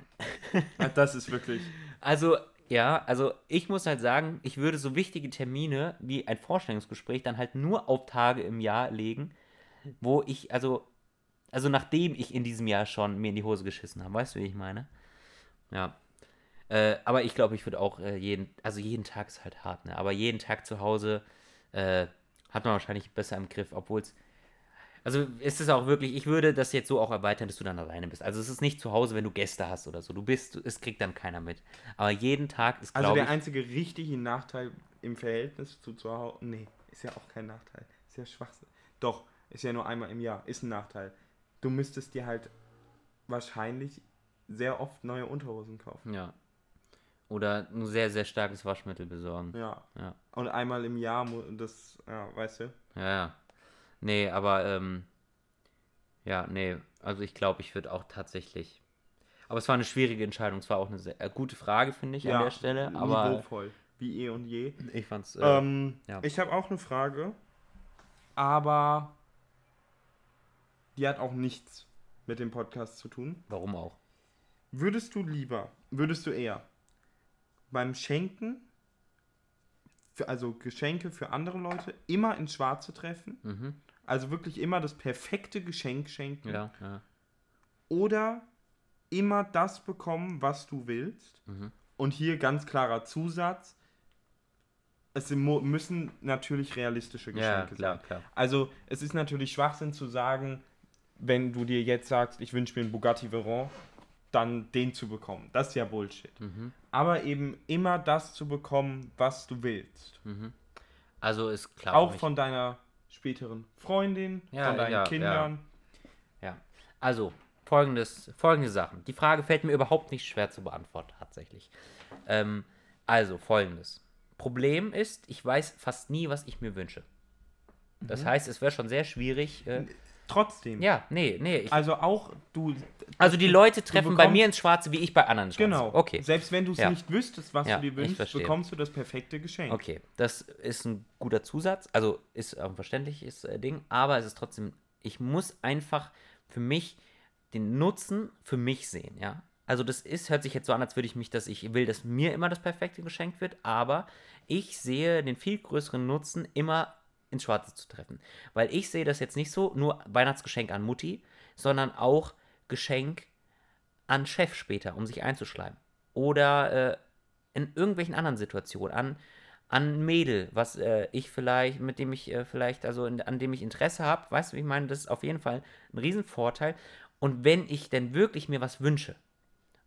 Das ist wirklich. Also, ja, also ich muss halt sagen, ich würde so wichtige Termine wie ein Vorstellungsgespräch dann halt nur auf Tage im Jahr legen, wo ich, also, also nachdem ich in diesem Jahr schon mir in die Hose geschissen habe. Weißt du, wie ich meine? Ja. Äh, aber ich glaube, ich würde auch äh, jeden, also jeden Tag ist halt hart, ne? Aber jeden Tag zu Hause äh, hat man wahrscheinlich besser im Griff, obwohl es. Also ist es auch wirklich, ich würde das jetzt so auch erweitern, dass du dann alleine bist. Also es ist nicht zu Hause, wenn du Gäste hast oder so. Du bist, es kriegt dann keiner mit. Aber jeden Tag ist, Also der ich, einzige richtige Nachteil im Verhältnis zu zu Hause. Nee, ist ja auch kein Nachteil. Ist ja Schwachsinn. Doch, ist ja nur einmal im Jahr. Ist ein Nachteil. Du müsstest dir halt wahrscheinlich sehr oft neue Unterhosen kaufen. ja. Oder ein sehr, sehr starkes Waschmittel besorgen. Ja. Ja. Und einmal im Jahr, das, ja, weißt du? Ja, ja. Nee, aber, ähm, ja, nee, also ich glaube, ich würde auch tatsächlich. Aber es war eine schwierige Entscheidung. Es war auch eine sehr äh, gute Frage, finde ich, an der Stelle. Aber Niveauvoll. Wie eh und je. ich fand's. Äh, Ähm, ja. Ich habe auch eine Frage, aber die hat auch nichts mit dem Podcast zu tun. warum auch? Würdest du lieber, würdest du eher beim Schenken, für, also Geschenke für andere Leute, immer ins Schwarze treffen? Mhm. Also wirklich immer das perfekte Geschenk schenken? Ja, ja. Oder immer das bekommen, was du willst? Mhm. Und hier ganz klarer Zusatz. Es müssen natürlich realistische Ja, Geschenke klar, sein. klar. Also es ist natürlich Schwachsinn zu sagen, wenn du dir jetzt sagst, ich wünsche mir einen Bugatti Veyron, dann den zu bekommen. Das ist ja Bullshit. Mhm. Aber eben immer das zu bekommen, was du willst. Also ist klar. Auch von deiner späteren Freundin, Ja, von deinen ja, Kindern. Ja. Also, folgendes, folgende Sachen. Die Frage fällt mir überhaupt nicht schwer zu beantworten, tatsächlich. Ähm, also, folgendes. Problem ist, ich weiß fast nie, was ich mir wünsche. Das heißt, es wäre schon sehr schwierig. Äh, Trotzdem. ja, nee, nee. Also auch du. also, die Leute treffen bei mir ins Schwarze, wie ich bei anderen ins Schwarze. Genau. Okay. Selbst wenn du es Ja. nicht wüsstest, was Ja, du dir wünschst, bekommst du das perfekte Geschenk. Okay, das ist ein guter Zusatz. Also ist ein verständliches äh, Ding, aber es ist trotzdem, ich muss einfach für mich den Nutzen für mich sehen, ja. Also das ist, hört sich jetzt so an, als würde ich mich, dass ich will, dass mir immer das perfekte geschenkt wird, aber ich sehe den viel größeren Nutzen, immer ins Schwarze zu treffen. Weil ich sehe das jetzt nicht so, nur Weihnachtsgeschenk an Mutti, sondern auch Geschenk an Chef später, um sich einzuschleimen. Oder äh, in irgendwelchen anderen Situationen, an, an Mädel, was äh, ich vielleicht, mit dem ich äh, vielleicht, also in, an dem ich Interesse habe, weißt du, wie ich meine, das ist auf jeden Fall ein Riesenvorteil. Und wenn ich denn wirklich mir was wünsche,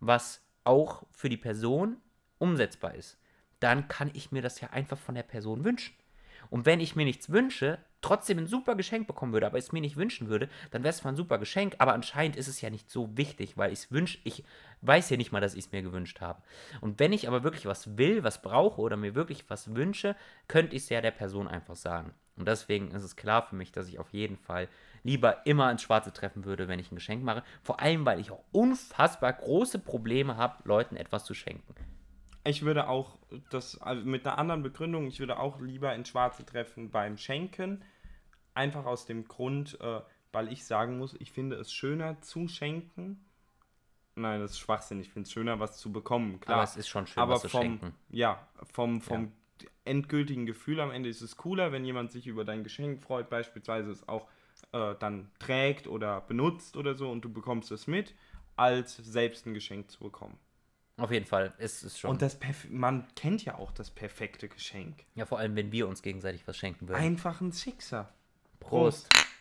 was auch für die Person umsetzbar ist, dann kann ich mir das ja einfach von der Person wünschen. Und wenn ich mir nichts wünsche, trotzdem ein super Geschenk bekommen würde, aber es mir nicht wünschen würde, dann wäre es zwar ein super Geschenk, aber anscheinend ist es ja nicht so wichtig, weil ich es wünsche, ich weiß ja nicht mal, dass ich es mir gewünscht habe. Und wenn ich aber wirklich was will, was brauche oder mir wirklich was wünsche, könnte ich es ja der Person einfach sagen. Und deswegen ist es klar für mich, dass ich auf jeden Fall lieber immer ins Schwarze treffen würde, wenn ich ein Geschenk mache. Vor allem, weil ich auch unfassbar große Probleme habe, Leuten etwas zu schenken. Ich würde auch das also mit einer anderen Begründung, ich würde auch lieber ins Schwarze treffen beim Schenken. Einfach aus dem Grund, äh, weil ich sagen muss, ich finde es schöner zu schenken. Nein, das ist Schwachsinn. Ich finde es schöner, was zu bekommen. Klar. Aber es ist schon schön, aber was zu vom, schenken. Ja, vom, vom endgültigen Gefühl am Ende ist es cooler, wenn jemand sich über dein Geschenk freut, beispielsweise es auch äh, dann trägt oder benutzt oder so und du bekommst es mit, als selbst ein Geschenk zu bekommen. Auf jeden Fall ist es schon. Und das Perf man kennt ja auch das perfekte Geschenk. ja, vor allem, wenn wir uns gegenseitig was schenken würden. Einfach ein Sixer. Prost. Prost.